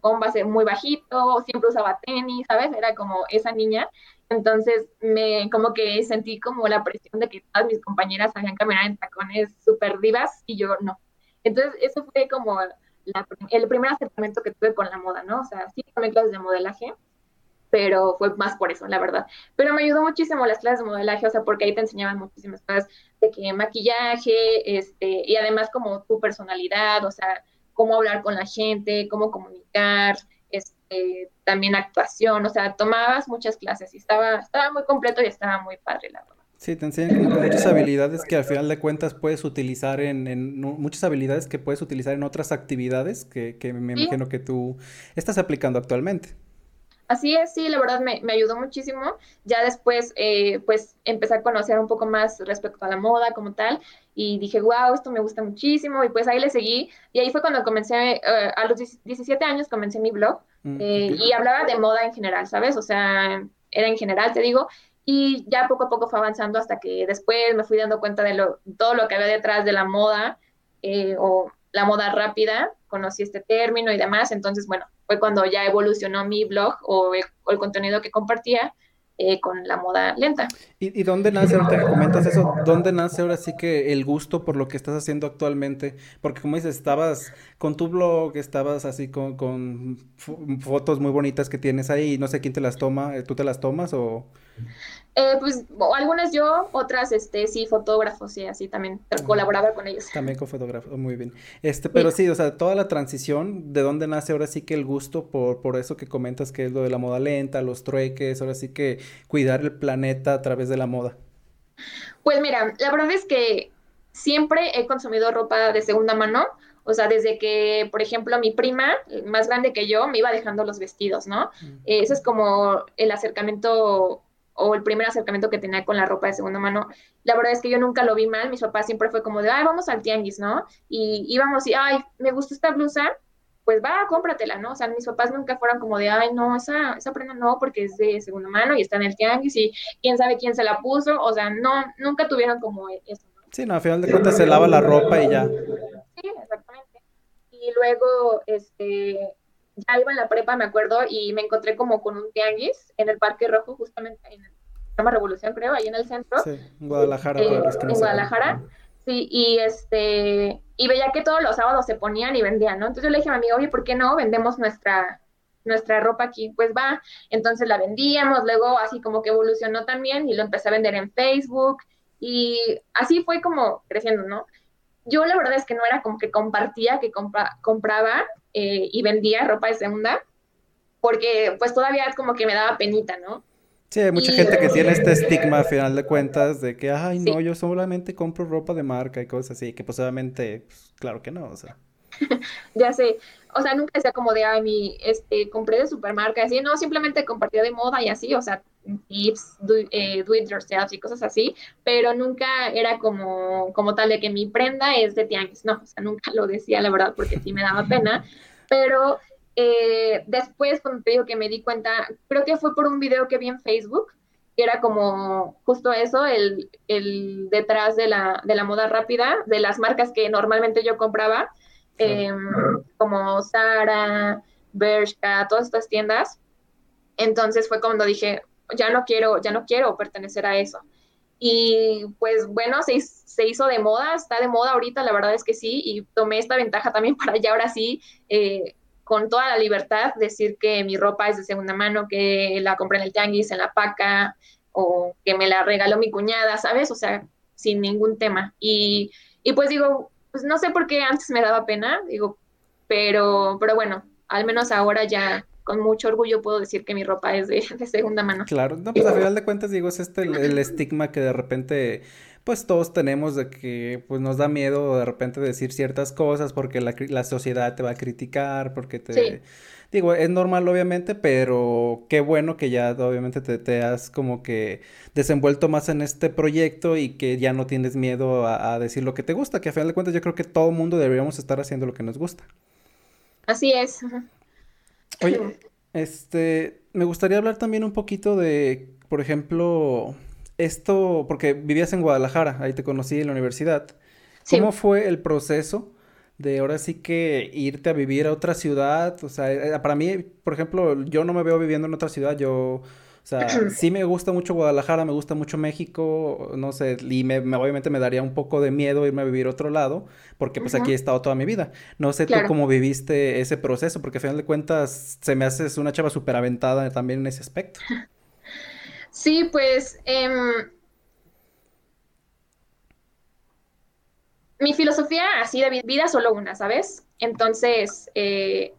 con base muy bajito, siempre usaba tenis, ¿sabes? Era como esa niña, entonces, me como que sentí como la presión de que todas mis compañeras sabían caminar en tacones súper divas y yo no. Entonces, eso fue como el primer acercamiento que tuve con la moda, ¿no? O sea, sí tomé clases de modelaje, pero fue más por eso, la verdad. Pero me ayudó muchísimo las clases de modelaje, o sea, porque ahí te enseñaban muchísimas cosas de que maquillaje, este, y además como tu personalidad, o sea, cómo hablar con la gente, cómo comunicar, este, también actuación, o sea, tomabas muchas clases y estaba, estaba muy completo y estaba muy padre, la verdad. Sí, te enseñan muchas habilidades que al final de cuentas puedes utilizar en, en muchas habilidades que puedes utilizar en otras actividades que, que me imagino que tú estás aplicando actualmente. Así es, sí, la verdad me, me ayudó muchísimo. Ya después, eh, pues, empecé a conocer un poco más respecto a la moda como tal y dije, wow, esto me gusta muchísimo y pues ahí le seguí y ahí fue cuando comencé, eh, a los 17 años comencé mi blog mm, eh, y hablaba de moda en general, ¿sabes? O sea, era en general, te digo, y ya poco a poco fue avanzando hasta que después me fui dando cuenta de lo, todo lo que había detrás de la moda o la moda rápida, conocí este término y demás, entonces, bueno, fue cuando ya evolucionó mi blog o el, contenido que compartía eh, con la moda lenta. ¿Y, ¿Y, dónde nace, ahorita que comentas eso, dónde nace ahora sí que el gusto por lo que estás haciendo actualmente? Porque como dices, estabas con tu blog, estabas así con, con fotos muy bonitas que tienes ahí, y no sé quién te las toma, ¿tú te las tomas o...? Eh, pues algunas yo, otras este sí fotógrafos y así también colaboraba con ellos. También con fotógrafos, muy bien. Este, pero sí. o sea, toda la transición, ¿de dónde nace ahora sí que el gusto por, por eso que comentas que es lo de la moda lenta, los trueques, ahora sí que cuidar el planeta a través de la moda? Pues mira, la verdad es que siempre he consumido ropa de segunda mano. O sea, desde que, por ejemplo, mi prima, más grande que yo, me iba dejando los vestidos, ¿no? Mm. Ese es como el acercamiento o el primer acercamiento que tenía con la ropa de segunda mano, la verdad es que yo nunca lo vi mal, mis papás siempre fue como de, ay, vamos al tianguis, ¿no? Y íbamos y, ay, me gustó esta blusa, pues va, cómpratela, ¿no? O sea, mis papás nunca fueron como de, ay, no, esa, esa prenda no, porque es de segunda mano y está en el tianguis y quién sabe quién se la puso, o sea, no, nunca tuvieron como eso, ¿no? Sí, no, al final de cuentas se lava la ropa y ya. Sí, exactamente. Y luego, este, ya iba en la prepa, me acuerdo, y me encontré como con un tianguis en el Parque Rojo, justamente en el llama Revolución, creo, ahí en el centro. Sí, en Guadalajara. Eh, en Guadalajara. Sí, y este, y veía que todos los sábados se ponían y vendían, ¿no? Entonces yo le dije a mi amigo, oye, ¿por qué no vendemos nuestra, nuestra ropa aquí? Pues va, entonces la vendíamos, luego así como que evolucionó también y lo empecé a vender en Facebook y así fue como creciendo, ¿no? Yo la verdad es que no era como que compartía, que compraba eh, y vendía ropa de segunda, porque pues todavía es como que me daba penita, ¿no? Sí, hay mucha gente que tiene este estigma a final de cuentas de que, ay, no, yo solamente compro ropa de marca y cosas así, que posiblemente, pues, claro que no, o sea. ya sé, o sea, nunca decía como de, ay, mi, este, compré de supermarca, así, no, simplemente compartía de moda y así, o sea, tips, do, eh, do, it yourself y cosas así, pero nunca era como, como tal de que mi prenda es de tianguis, no, o sea, nunca lo decía, la verdad, porque sí me daba pena, pero eh, después, cuando te digo que me di cuenta, creo que fue por un video que vi en Facebook, que era como justo eso, el, el detrás de la, de la, moda rápida, de las marcas que normalmente yo compraba, em, como Zara, Bershka, todas estas tiendas. Entonces fue cuando dije, ya no quiero, ya no quiero pertenecer a eso. Y pues bueno, se, se, hizo de moda, está de moda ahorita, la verdad es que sí, y tomé esta ventaja también para ya ahora sí, eh, con toda la libertad, decir que mi ropa es de segunda mano, que la compré en el tianguis, en la paca, o que me la regaló mi cuñada, ¿sabes? O sea, sin ningún tema. Y, y pues digo, pues no sé por qué antes me daba pena, digo, pero, pero bueno, al menos ahora ya con mucho orgullo puedo decir que mi ropa es de, segunda mano. Claro, no, pues a final de cuentas digo, es este el, estigma que de repente pues todos tenemos de que pues nos da miedo de repente decir ciertas cosas porque la, la sociedad te va a criticar, porque te... Digo, es normal obviamente, pero qué bueno que ya obviamente te, te, has como que desenvuelto más en este proyecto y que ya no tienes miedo a, a decir lo que te gusta, que a final de cuentas yo creo que todo mundo deberíamos estar haciendo lo que nos gusta. Así es. Oye, este, me gustaría hablar también un poquito de, por ejemplo, esto, porque vivías en Guadalajara, ahí te conocí en la universidad. ¿Cómo fue el proceso de ahora sí que irte a vivir a otra ciudad? O sea, eh, para mí, por ejemplo, yo no me veo viviendo en otra ciudad, yo o sea, sí me gusta mucho Guadalajara, me gusta mucho México, no sé, y me, obviamente me daría un poco de miedo irme a vivir a otro lado, porque pues aquí he estado toda mi vida. No sé tú cómo viviste ese proceso, porque al final de cuentas se me haces una chava súper aventada también en ese aspecto. Sí, pues em, mi filosofía así de vida solo una, ¿sabes? Entonces, eh,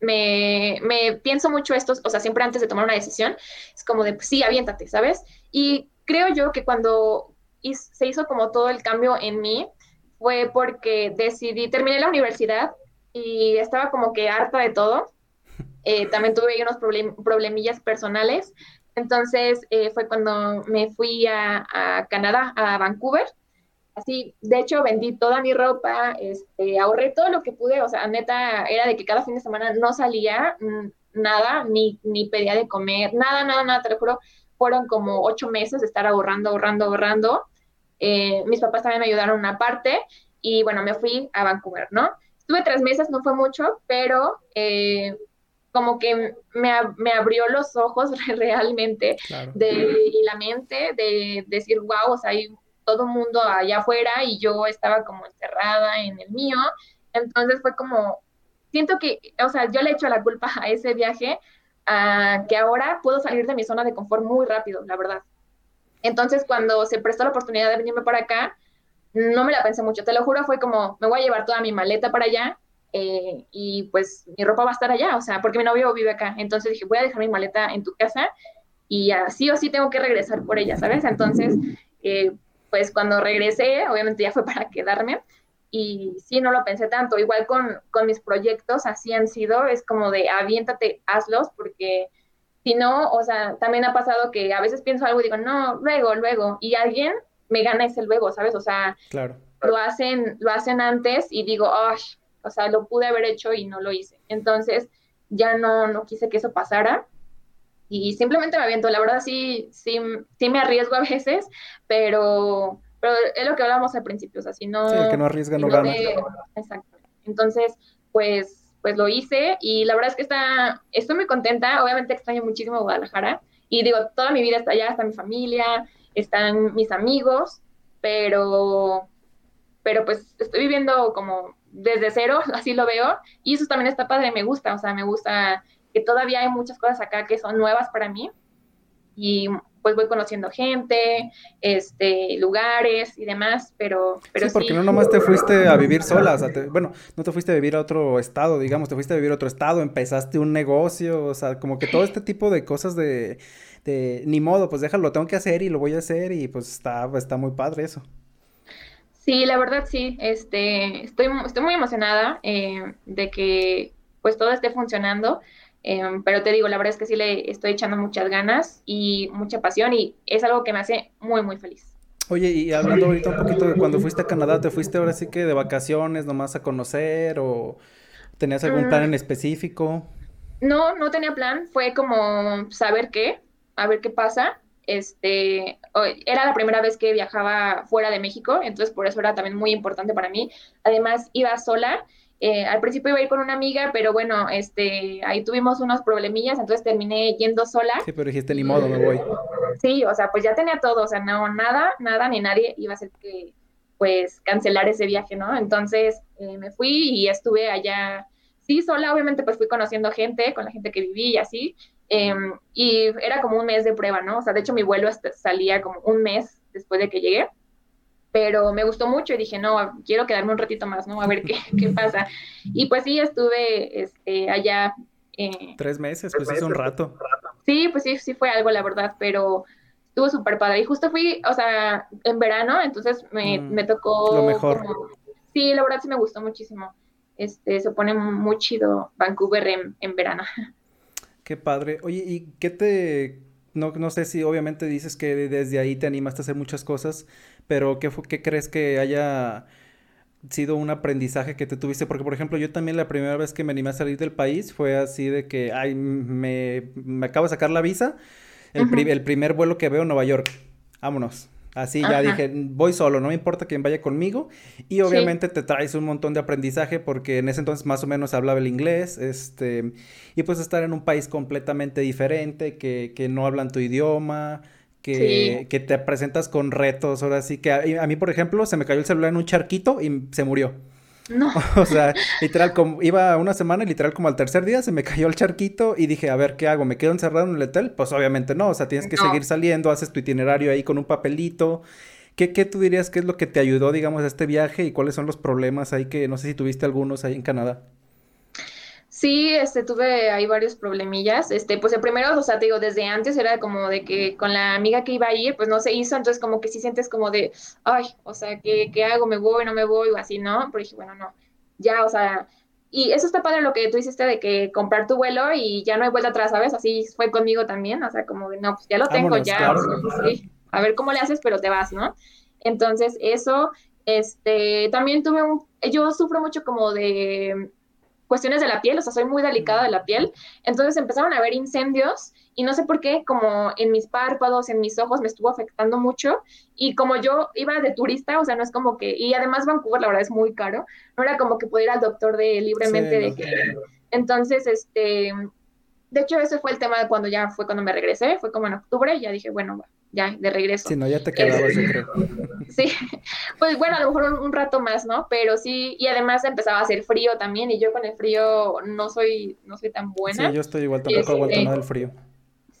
me, pienso mucho esto, o sea, siempre antes de tomar una decisión, es como de, pues, sí, aviéntate, ¿sabes? Y creo yo que cuando se hizo como todo el cambio en mí, fue porque decidí, terminé la universidad y estaba como que harta de todo. Eh, también tuve unos problemillas personales. Entonces eh, fue cuando me fui a, Canadá, a Vancouver, así, de hecho vendí toda mi ropa, este, ahorré todo lo que pude, o sea, neta, era de que cada fin de semana no salía mm, nada, ni, ni pedía de comer, nada, nada, nada, te lo juro, fueron como ocho meses de estar ahorrando, ahorrando, ahorrando. Eh, mis papás también me ayudaron una parte y bueno, me fui a Vancouver, ¿no? Estuve tres meses, no fue mucho, pero eh, como que me, me, abrió los ojos realmente de, y la mente de, decir, wow, o sea, hay todo mundo allá afuera y yo estaba como encerrada en el mío. Entonces fue como, siento que, o sea, yo le echo la culpa a ese viaje, a que ahora puedo salir de mi zona de confort muy rápido, la verdad. Entonces cuando se prestó la oportunidad de venirme para acá, no me la pensé mucho, te lo juro, fue como, me voy a llevar toda mi maleta para allá eh, y pues mi ropa va a estar allá, o sea, porque mi novio vive acá. Entonces dije, voy a dejar mi maleta en tu casa y así o sí tengo que regresar por ella, ¿sabes? Entonces, eh, pues cuando regresé, obviamente ya fue para quedarme y sí, no lo pensé tanto. Igual con, con mis proyectos, así han sido, es como de aviéntate, hazlos, porque si no, o sea, también ha pasado que a veces pienso algo y digo, no, luego, luego, y alguien me gana ese luego, ¿sabes? O sea, claro. lo, hacen, lo hacen antes y digo, oh, o sea, lo pude haber hecho y no lo hice. Entonces, ya no, no quise que eso pasara y simplemente me aviento. La verdad sí, sí, sí me arriesgo a veces, pero, pero es lo que hablábamos al principio, o sea, si no... Sí, el que no arriesga no, gana. exacto. Entonces, pues, pues lo hice y la verdad es que está, estoy muy contenta, obviamente extraño muchísimo Guadalajara y digo, toda mi vida está allá, está mi familia, están mis amigos, pero, pero pues estoy viviendo como desde cero, así lo veo, y eso también está padre, me gusta, o sea, me gusta que todavía hay muchas cosas acá que son nuevas para mí y pues voy conociendo gente, este, lugares y demás, pero, pero sí. porque no nomás te fuiste a vivir sola, o sea, bueno, no te fuiste a vivir a otro estado, digamos, te fuiste a vivir a otro estado, empezaste un negocio, o sea, como que todo este tipo de cosas de, de ni modo, pues déjalo, lo tengo que hacer y lo voy a hacer y pues está, está muy padre eso. Sí, la verdad sí, este, estoy, estoy muy emocionada eh, de que pues todo esté funcionando. Em, pero te digo, la verdad es que sí le estoy echando muchas ganas y mucha pasión y es algo que me hace muy, muy feliz. Oye, y hablando ahorita un poquito de cuando fuiste a Canadá, ¿te fuiste ahora sí que de vacaciones nomás a conocer o tenías algún plan en mm. específico? No, no tenía plan, fue como saber qué, a ver qué pasa. Este, era la primera vez que viajaba fuera de México, entonces por eso era también muy importante para mí. Además, iba sola Eh, al principio iba a ir con una amiga, pero bueno, este, ahí tuvimos unos problemillas, entonces terminé yendo sola. Sí, pero dijiste, ni modo, me voy. Sí, o sea, pues ya tenía todo, o sea, no, nada, nada, ni nadie iba a hacer que, pues, cancelar ese viaje, ¿no? Entonces eh, me fui y estuve allá, sí, sola, obviamente, pues fui conociendo gente, con la gente que viví y así, em, y era como un mes de prueba, ¿no? O sea, de hecho mi vuelo salía como un mes después de que llegué pero me gustó mucho y dije, no, quiero quedarme un ratito más, ¿no? A ver qué, qué pasa. Y pues sí, estuve este, allá. Eh, Tres meses, pues es un rato. Sí, pues sí, sí fue algo, la verdad, pero estuvo súper padre. Y justo fui, o sea, en verano, entonces me, mm, me tocó... Lo mejor. sí, la verdad sí me gustó muchísimo. Este, se pone muy chido Vancouver en, en verano. Qué padre. Oye, ¿y qué te... No, no sé si obviamente dices que desde ahí te animaste a hacer muchas cosas, pero ¿qué, qué crees que haya sido un aprendizaje que te tuviste? Porque, por ejemplo, yo también la primera vez que me animé a salir del país fue así de que, ay, me, me acabo de sacar la visa, el, el primer vuelo que veo en Nueva York, vámonos. Así ya dije, voy solo, no me importa quién vaya conmigo. Y obviamente te traes un montón de aprendizaje porque en ese entonces más o menos hablaba el inglés. Este, y pues estar en un país completamente diferente, que, que no hablan tu idioma, que, que, te presentas con retos. Ahora sí que a, mí, por ejemplo, se me cayó el celular en un charquito y se murió. No. o sea, literal, como iba una semana y literal como al tercer día se me cayó el charquito y dije, a ver, ¿qué hago? ¿Me quedo encerrado en el hotel? Pues obviamente no, o sea, tienes que seguir saliendo, haces tu itinerario ahí con un papelito. ¿Qué, ¿Qué tú dirías que es lo que te ayudó, digamos, a este viaje y cuáles son los problemas ahí que no sé si tuviste algunos ahí en Canadá? Sí, este, tuve ahí varios problemillas. Este, pues el primero, o sea, te digo, desde antes era como de que con la amiga que iba a ir, pues no se hizo, entonces como que sí sientes como de, ay, o sea, ¿qué, qué hago? ¿Me voy? ¿No me voy? O así, ¿no? Pero dije, bueno, no, ya, o sea, y eso está padre lo que tú hiciste de que comprar tu vuelo y ya no hay vuelta atrás, ¿sabes? Así fue conmigo también, o sea, como de, no, pues ya lo tengo, ya, sí, a ver cómo le haces, pero te vas, ¿no? Entonces, eso, este, también tuve un, yo sufro mucho como de cuestiones de la piel, o sea, soy muy delicada de la piel, entonces empezaron a haber incendios y no sé por qué, como en mis párpados, en mis ojos me estuvo afectando mucho. Y como yo iba de turista, o sea, no es como que, y además Vancouver la verdad es muy caro, no era como que pudiera ir al doctor de libremente de que, entonces, este, de hecho ese fue el tema de cuando ya fue cuando me regresé, fue como en octubre, y ya dije, bueno, ya, de regreso. Si no, ya te quedabas, yo creo. Sí, pues bueno, a lo mejor un, rato más, ¿no? Pero sí, y además empezaba a hacer frío también, y yo con el frío no soy, no soy tan buena. Sí, yo estoy igual, tampoco aguanto nada del frío.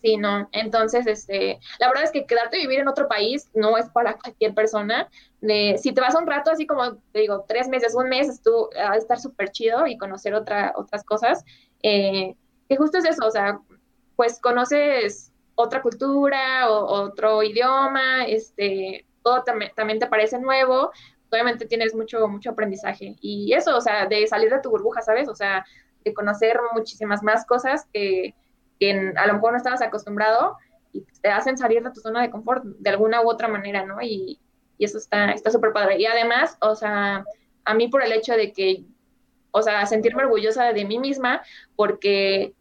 Sí, no, entonces, este, la verdad es que quedarte a vivir en otro país no es para cualquier persona. De, si te vas un rato, así como te digo, tres meses, un mes, tú a estar súper chido y conocer otra, otras cosas. Eh, que justo es eso, o sea, pues conoces otra cultura o otro idioma, este, todo también, también te parece nuevo, obviamente tienes mucho, mucho aprendizaje. Y eso, o sea, de salir de tu burbuja, ¿sabes? O sea, de conocer muchísimas más cosas que, a lo mejor no estabas acostumbrado y te hacen salir de tu zona de confort de alguna u otra manera, ¿no? Y, y eso está súper padre. Y además, o sea, a mí por el hecho de que, o sea, sentirme orgullosa de mí misma, porque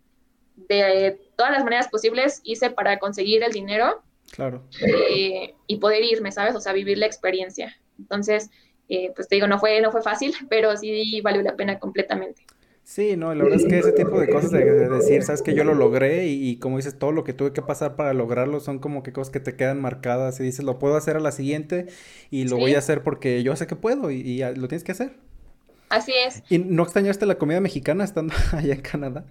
de todas las maneras posibles hice para conseguir el dinero. Claro. Eh, y poder irme, ¿sabes? O sea, vivir la experiencia. Entonces, eh, pues te digo, no fue, no fue fácil, pero sí valió la pena completamente. Sí, no, la verdad es que ese tipo de cosas de, decir, sabes que yo lo logré y, como dices, todo lo que tuve que pasar para lograrlo son como que cosas que te quedan marcadas y dices, lo puedo hacer a la siguiente y lo voy a hacer porque yo sé que puedo y, y, lo tienes que hacer. Así es. ¿Y no extrañaste la comida mexicana estando allá en Canadá?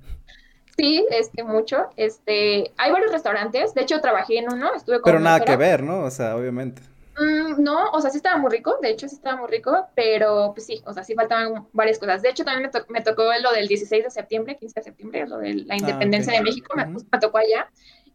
Sí, este, mucho. Este, hay varios restaurantes. De hecho, trabajé en uno, estuve con Pero nada que ver, ¿no? O sea, obviamente. Mm, no, o sea, sí estaba muy rico, de hecho sí estaba muy rico, pero pues sí, o sea, sí faltaban varias cosas. De hecho, también me, tocó lo del 16 de septiembre, 15 de septiembre, lo de la ah, independencia de México, me, tocó allá.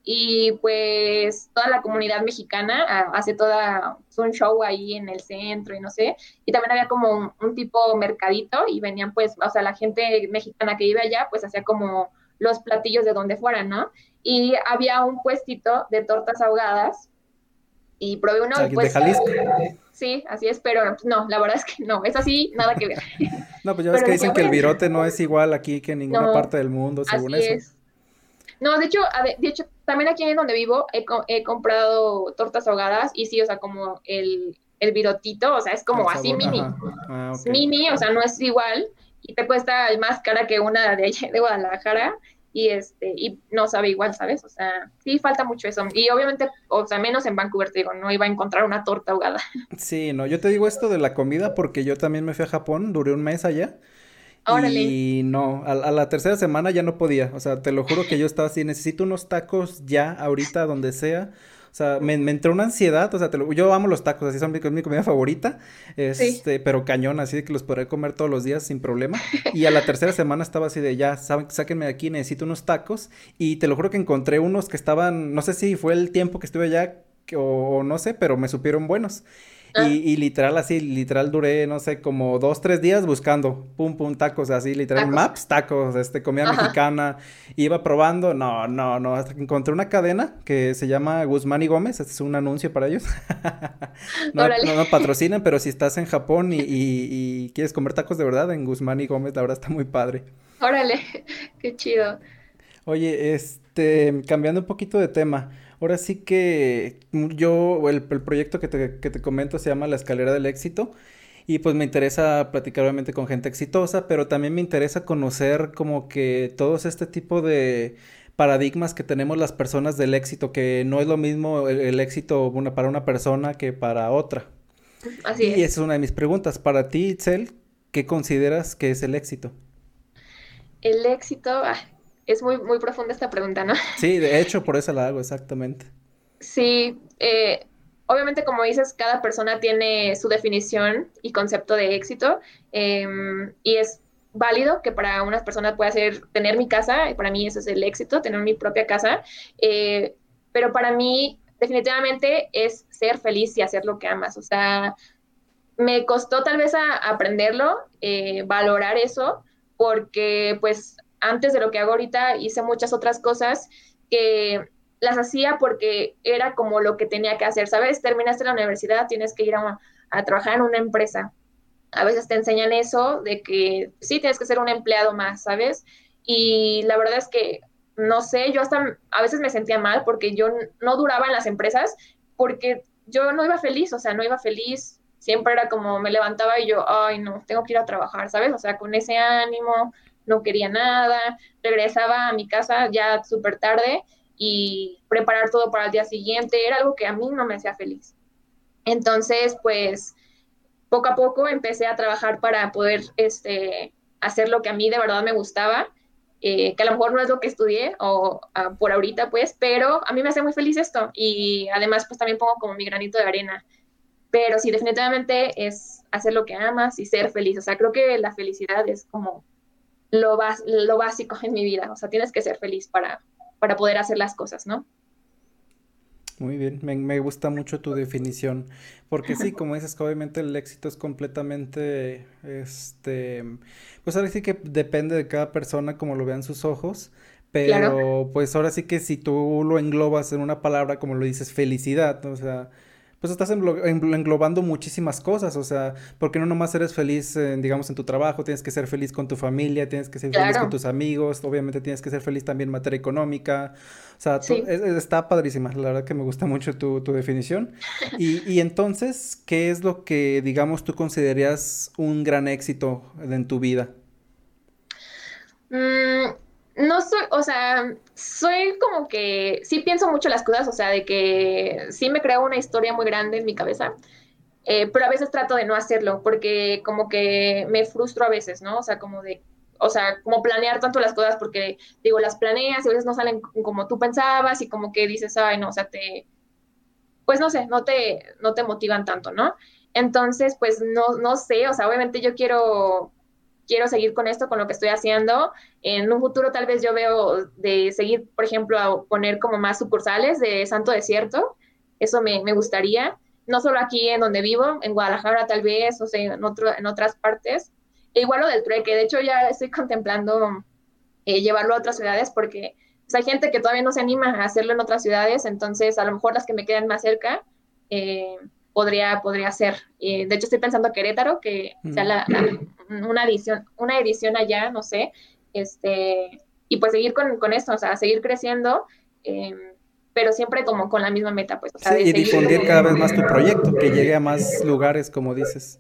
Y pues toda la comunidad mexicana ah, hace toda un show ahí en el centro y no sé. Y también había como un, un tipo mercadito y venían pues, o sea, la gente mexicana que iba allá pues hacía como los platillos de donde fueran, ¿no? Y había un puestito de tortas ahogadas y probé uno. Pues, de Jalisco? Sí, así es, pero no, la verdad es que no, es así, nada que ver. no, pues ya ves que dicen que el virote no es igual aquí que en ninguna parte del mundo, según eso. Es. No, de hecho, de hecho, también aquí en donde vivo he, he comprado tortas ahogadas y sí, o sea, como el, el virotito, o sea, es como así mini. Ah, mini, o sea, no es igual, y te cuesta más cara que una de, de Guadalajara y este y no sabe igual, ¿sabes? O sea, sí falta mucho eso. Y obviamente, o sea, menos en Vancouver, te digo, no iba a encontrar una torta ahogada. Sí, no, yo te digo esto de la comida porque yo también me fui a Japón, duré un mes allá. Y no, a, a, la tercera semana ya no podía, o sea, te lo juro que yo estaba así, necesito unos tacos ya, ahorita, donde sea, sea, me, entró una ansiedad, o sea, yo amo los tacos, así son mi, mi comida favorita, este, pero cañón, así de que los podré comer todos los días sin problema. Y a la tercera semana estaba así de, ya, sáquenme de aquí, necesito unos tacos. Y te lo juro que encontré unos que estaban, no sé si fue el tiempo que estuve allá o no sé, pero me supieron buenos. Ah. Y, literal, así, literal duré, no sé, como dos, tres días buscando, pum, pum, tacos, así, literal, maps, tacos, este, comida mexicana, iba probando, no, no, no, hasta que encontré una cadena que se llama Guzmán y Gómez, este es un anuncio para ellos, no, no, no, patrocinan, pero si estás en Japón y, y, quieres comer tacos de verdad, en Guzmán y Gómez, la verdad está muy padre. Órale, qué chido. Oye, este, cambiando un poquito de tema, Ahora sí que yo, el, el proyecto que te, que te comento se llama La Escalera del Éxito. Y pues me interesa platicar obviamente con gente exitosa, pero también me interesa conocer como que todos este tipo de paradigmas que tenemos las personas del éxito, que no es lo mismo el, éxito una, para una persona que para otra. Así y es. esa es una de mis preguntas. Para ti, Itzel, ¿qué consideras que es el éxito? El éxito, ah, es muy, muy profunda esta pregunta, ¿no? Sí, de hecho, por eso la hago, exactamente. Sí, eh, obviamente como dices, cada persona tiene su definición y concepto de éxito em, y es válido que para unas personas pueda ser tener mi casa, y para mí eso es el éxito, tener mi propia casa, eh, pero para mí definitivamente es ser feliz y hacer lo que amas, o sea, me costó tal vez aprenderlo, eh, valorar eso, porque pues antes de lo que hago ahorita hice muchas otras cosas que las hacía porque era como lo que tenía que hacer, ¿sabes? Terminaste la universidad, tienes que ir a, trabajar en una empresa. A veces te enseñan eso de que sí tienes que ser un empleado más, ¿sabes? Y la verdad es que, no sé, yo hasta a veces me sentía mal porque yo no duraba en las empresas porque yo no iba feliz, o sea, no iba feliz, siempre era como me levantaba y yo, ay, no, tengo que ir a trabajar, ¿sabes? O sea, con ese ánimo, no quería nada, regresaba a mi casa ya súper tarde y preparar todo para el día siguiente era algo que a mí no me hacía feliz. Entonces, pues, poco a poco empecé a trabajar para poder este, hacer lo que a mí de verdad me gustaba, eh, que a lo mejor no es lo que estudié o ah, por ahorita, pues, pero a mí me hace muy feliz esto y además, pues, también pongo como mi granito de arena. Pero sí, definitivamente es hacer lo que amas y ser feliz. O sea, creo que la felicidad es como lo, lo básico en mi vida. O sea, tienes que ser feliz para, para poder hacer las cosas, ¿no? Muy bien, me, gusta mucho tu definición, porque sí, como dices, obviamente el éxito es completamente, este, pues ahora sí que depende de cada persona como lo vean sus ojos, pero pues ahora sí que si tú lo englobas en una palabra como lo dices, felicidad, o sea, pues estás englobando muchísimas cosas, o sea, porque no nomás eres feliz, digamos, en tu trabajo, tienes que ser feliz con tu familia, tienes que ser feliz con tus amigos, obviamente tienes que ser feliz también en materia económica, o sea, está padrísima, la verdad que me gusta mucho tu, definición. Y, y, entonces, ¿qué es lo que, digamos, tú considerarías un gran éxito en tu vida? Mm, no soy, o sea, soy como que sí pienso mucho las cosas, o sea, de que sí me creo una historia muy grande en mi cabeza, eh, pero a veces trato de no hacerlo porque como que me frustro a veces, ¿no? O sea, como de, o sea, como planear tanto las cosas porque digo, las planeas y a veces no salen como tú pensabas y como que dices, ay, no, o sea, te, pues no sé, no te, no te motivan tanto, ¿no? Entonces, pues no, no sé, o sea, obviamente yo quiero quiero seguir con esto, con lo que estoy haciendo. En un futuro tal vez yo veo de seguir, por ejemplo, a poner como más sucursales de Santo Desierto. Eso me, me gustaría. No solo aquí en donde vivo, en Guadalajara tal vez, o sea, en, otro, en otras partes. E igual lo del trueque. De hecho, ya estoy contemplando eh, llevarlo a otras ciudades porque pues, hay gente que todavía no se anima a hacerlo en otras ciudades. Entonces, a lo mejor las que me quedan más cerca, eh, podría, podría ser. de hecho, estoy pensando Querétaro, que sea la, una edición, una edición allá, no sé, este, y pues seguir con, con esto, o sea, seguir creciendo, em, pero siempre como con la misma meta, pues. sí, y difundir cada vez más tu proyecto, que llegue a más lugares, como dices.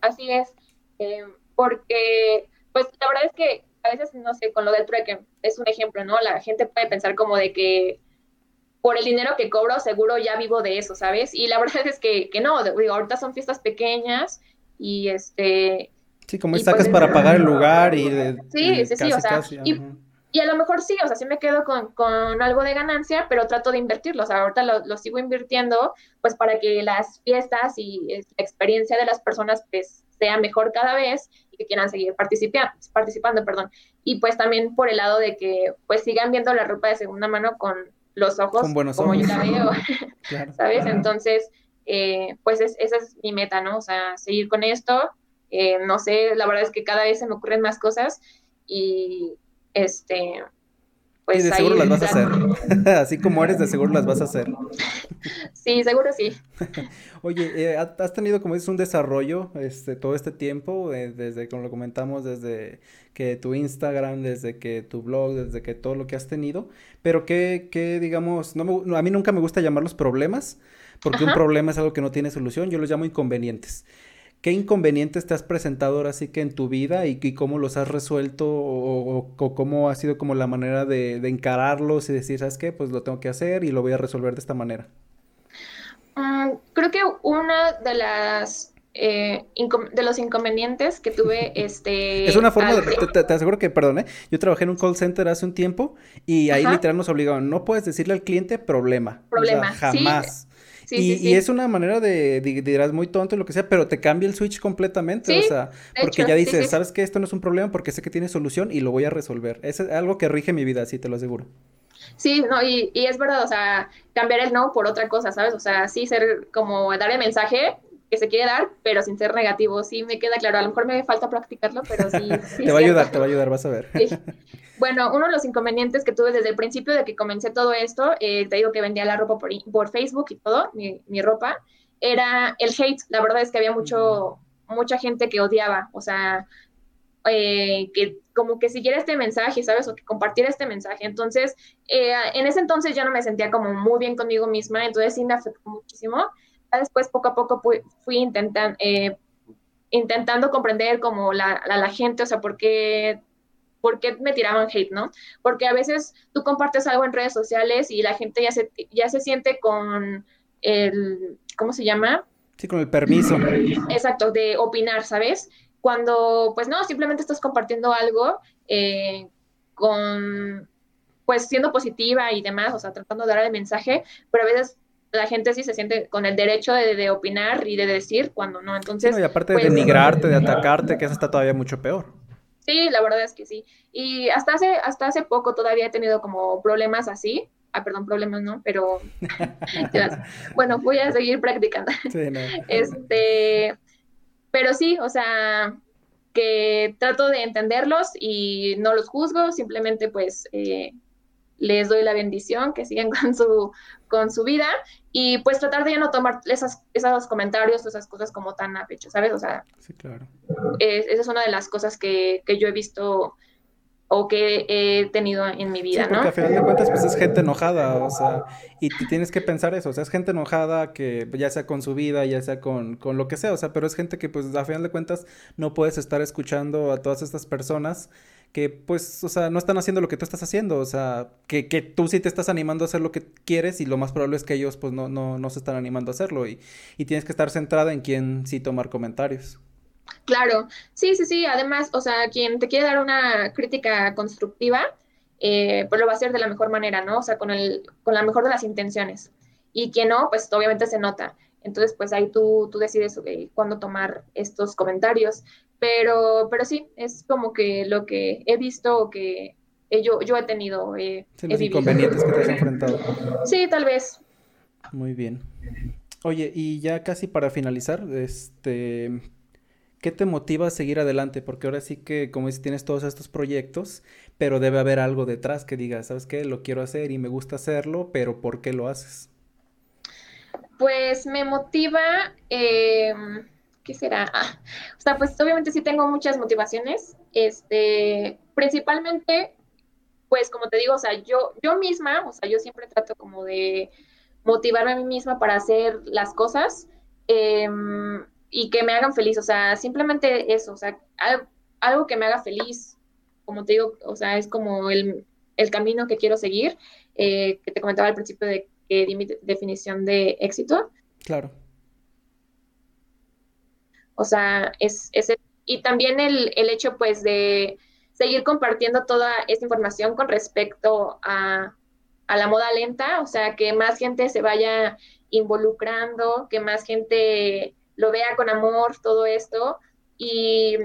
Así es, em, porque pues la verdad es que a veces, no sé, con lo del trueque, es un ejemplo, ¿no? La gente puede pensar como de que por el dinero que cobro, seguro ya vivo de eso, ¿sabes? Y la verdad es que, que no, digo, ahorita son fiestas pequeñas y este... Sí, como sacas pues, para pagar el lugar y... De, sí, sí, sí, o sea, y, y, a lo mejor sí, o sea, sí me quedo con, con, algo de ganancia, pero trato de invertirlo, o sea, ahorita lo, lo, sigo invirtiendo, pues para que las fiestas y la experiencia de las personas, pues, sea mejor cada vez y que quieran seguir participando, participando, perdón. Y pues también por el lado de que pues sigan viendo la ropa de segunda mano con los ojos como yo la veo, ¿sabes? Entonces, eh, pues esa es mi meta, ¿no? O sea, seguir con esto. Eh, no sé, la verdad es que cada vez se me ocurren más cosas y este, pues y de seguro las vas a hacer. Así como eres, de seguro las vas a hacer. Sí, seguro sí. Oye, eh, has tenido, como dices, un desarrollo este, todo este tiempo, eh, desde, como lo comentamos, desde que tu Instagram, desde que tu blog, desde que todo lo que has tenido, pero que, que digamos, no, a mí nunca me gusta llamarlos problemas, porque un problema es algo que no tiene solución, yo los llamo inconvenientes. ¿Qué inconvenientes te has presentado ahora sí que en tu vida y, cómo los has resuelto o, cómo ha sido como la manera de, encararlos y decir, ¿sabes qué? Pues lo tengo que hacer y lo voy a resolver de esta manera. Mm, creo que una de las eh, de los inconvenientes que tuve, este... Es una forma de... Te, aseguro que, perdón, ¿eh? yo trabajé en un call center hace un tiempo y ahí literal nos obligaban, no puedes decirle al cliente problema. Problema, jamás y, es una manera de, dirás muy tonto lo que sea, pero te cambia el switch completamente, o sea, porque ya dices, sabes que esto no es un problema porque sé que tiene solución y lo voy a resolver. Es algo que rige mi vida, sí, te lo aseguro. Sí, no, y, y es verdad, o sea, cambiar el no por otra cosa, ¿sabes? O sea, sí ser como dar el mensaje que se quiere dar, pero sin ser negativo. Sí, me queda claro. A lo mejor me falta practicarlo, pero sí. te va a ayudar, te va a ayudar, vas a ver. Bueno, uno de los inconvenientes que tuve desde el principio de que comencé todo esto, eh, te digo que vendía la ropa por, por Facebook y todo, mi, mi, ropa, era el hate. La verdad es que había mucho, mucha gente que odiaba, o sea, eh, que como que siguiera este mensaje, ¿sabes? O que compartiera este mensaje. Entonces, eh, en ese entonces ya no me sentía como muy bien conmigo misma, entonces sí me afectó muchísimo. Después, poco a poco, fui, intentando, intentando comprender como la, la, la, gente, o sea, por qué ¿por qué me tiraban hate, no? Porque a veces tú compartes algo en redes sociales y la gente ya se, ya se siente con el, ¿cómo se llama? Sí, con el permiso. Exacto, de opinar, ¿sabes? Cuando, pues no, simplemente estás compartiendo algo eh, con, pues siendo positiva y demás, o sea, tratando de dar el mensaje, pero a veces la gente sí se siente con el derecho de, opinar y de decir cuando no. Entonces. y aparte de pues, denigrarte, de atacarte, que eso está todavía mucho peor. Sí, la verdad es que sí. Y hasta hace, hasta hace poco todavía he tenido como problemas así. Ah, perdón, problemas no, pero bueno, voy a seguir practicando. Sí, no. Este, pero sí, o sea, que trato de entenderlos y no los juzgo, simplemente pues eh, les doy la bendición, que sigan con su, con su vida y pues tratar de ya no tomar esas, esos comentarios o esas cosas como tan a pecho, ¿sabes? O sea, sí, claro. esa es una de las cosas que, que, yo he visto o que he tenido en mi vida, sí, porque a final de cuentas pues es gente enojada, o sea, y tienes que pensar eso, o sea, es gente enojada que ya sea con su vida, ya sea con, con lo que sea, o sea, pero es gente que pues a final de cuentas no puedes estar escuchando a todas estas personas que pues, o sea, no están haciendo lo que tú estás haciendo, o sea, que, que, tú sí te estás animando a hacer lo que quieres y lo más probable es que ellos pues no, no, no se están animando a hacerlo y, y tienes que estar centrada en quién sí tomar comentarios. Claro, sí, sí, sí, además, o sea, quien te quiere dar una crítica constructiva, eh, pues lo va a hacer de la mejor manera, ¿no? O sea, con, el, con la mejor de las intenciones. Y quien no, pues obviamente se nota. Entonces, pues ahí tú, tú decides eh, cuándo tomar estos comentarios. Pero, pero sí, es como que lo que he visto o que yo, yo he tenido. Eh, los inconvenientes que te has enfrentado. Sí, tal vez. Muy bien. Oye, y ya casi para finalizar, este, ¿qué te motiva a seguir adelante? Porque ahora sí que, como dices, tienes todos estos proyectos, pero debe haber algo detrás que digas, ¿sabes qué? Lo quiero hacer y me gusta hacerlo, pero ¿por qué lo haces? Pues me motiva, eh, ¿qué será? Ah, o sea, pues obviamente sí tengo muchas motivaciones, este, principalmente, pues como te digo, o sea, yo, yo misma, o sea, yo siempre trato como de motivarme a mí misma para hacer las cosas em, y que me hagan feliz, o sea, simplemente eso, o sea, algo que me haga feliz, como te digo, o sea, es como el, camino que quiero seguir, eh, que te comentaba al principio de que di mi definición de éxito. Claro. O sea, es, ese y también el, el, hecho pues de seguir compartiendo toda esta información con respecto a, a, la moda lenta, o sea, que más gente se vaya involucrando, que más gente lo vea con amor, todo esto. Y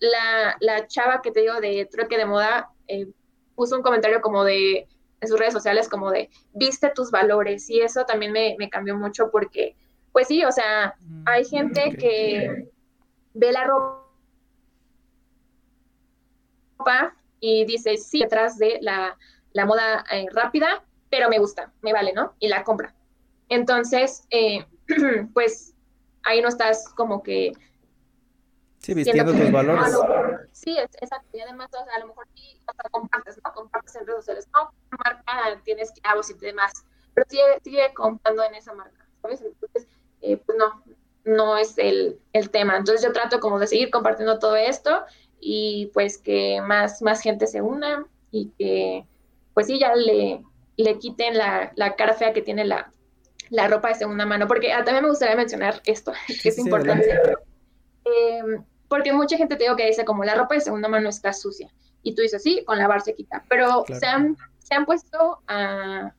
la, la chava que te digo de trueque de moda eh, puso un comentario como de en sus redes sociales como de viste tus valores y eso también me, me cambió mucho porque pues sí, o sea, hay gente que ve la ropa y dice, sí, detrás de la, moda eh, rápida, pero me gusta, me vale, ¿no? Y la compra. Entonces, eh, pues ahí no estás como que... Sí, vistiendo tus valores. sí, exacto. Y además, o sea, a lo mejor sí hasta compartes, ¿no? Compartes en redes sociales. No, marca tienes que y demás. Pero sigue, sigue comprando en esa marca, ¿sabes? Entonces, eh, pues no, no es el, el, tema. Entonces yo trato como de seguir compartiendo todo esto y pues que más, más gente se una y que pues sí, ya le, le quiten la, la cara fea que tiene la, la ropa de segunda mano, porque ah, también me gustaría mencionar esto, que es importante. Em, porque mucha gente te digo que dice como la ropa de segunda mano está sucia. Y tú dices, sí, con lavar se quita. Pero se, han, se han puesto a,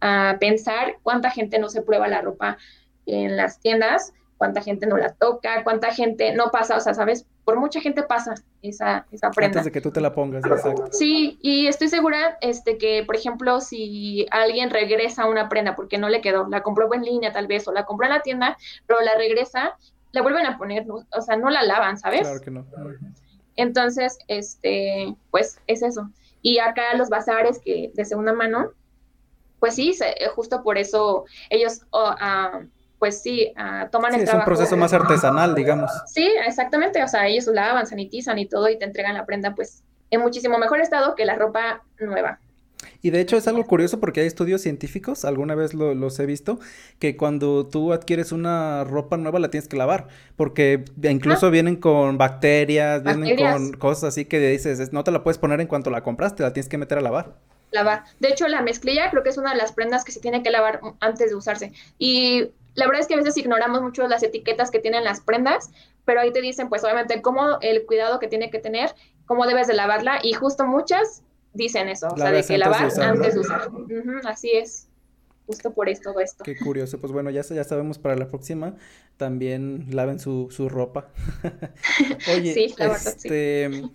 a pensar cuánta gente no se prueba la ropa en las tiendas cuánta gente no la toca, cuánta gente no pasa, o sea, ¿sabes? Por mucha gente pasa esa, esa prenda. Antes de que tú te la pongas, exacto. Sí, y estoy segura este, que, por ejemplo, si alguien regresa una prenda porque no le quedó, la compró en línea tal vez, o la compró en la tienda, pero la regresa, la vuelven a poner, o sea, no la lavan, ¿sabes? Claro que no. Entonces, este, pues es eso. Y acá los bazares que de segunda mano, pues sí, justo por eso ellos oh, pues sí, uh, toman sí, Es un proceso más artesanal, digamos. Sí, exactamente, o sea, ellos lavan, sanitizan y todo y te entregan la prenda pues en muchísimo mejor estado que la ropa nueva. Y de hecho es algo curioso porque hay estudios científicos, alguna vez los he visto, que cuando tú adquieres una ropa nueva la tienes que lavar, porque incluso vienen con bacterias, vienen con cosas así que dices, no te la puedes poner en cuanto la compraste, la tienes que meter a lavar. Lavar. De hecho, la mezclilla creo que es una de las prendas que se tiene que lavar antes de usarse. Y la verdad es que a veces ignoramos mucho las etiquetas que tienen las prendas, pero ahí te dicen, pues obviamente, cómo el cuidado que tiene que tener, cómo debes de lavarla, y justo muchas dicen eso, o sea, de que lavar antes de usar. así es. Justo por esto, todo esto. Qué curioso. Pues bueno, ya, ya sabemos para la próxima. También laven su, su ropa. Oye, sí, la este, sí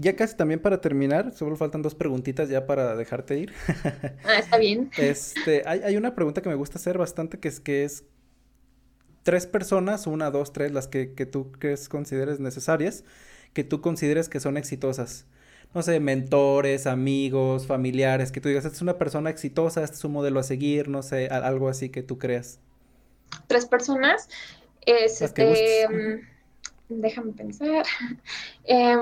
ya casi también para terminar, solo faltan dos preguntitas ya para dejarte ir. ah, está bien. Este, hay, hay, una pregunta que me gusta hacer bastante, que es que es tres personas, una, dos, tres, las que, que tú crees, consideres necesarias, que tú consideres que son exitosas. No sé, mentores, amigos, familiares, que tú digas, esta es una persona exitosa, este es un modelo a seguir, no sé, algo así que tú creas. Tres personas. Este, mm, déjame pensar. Eh,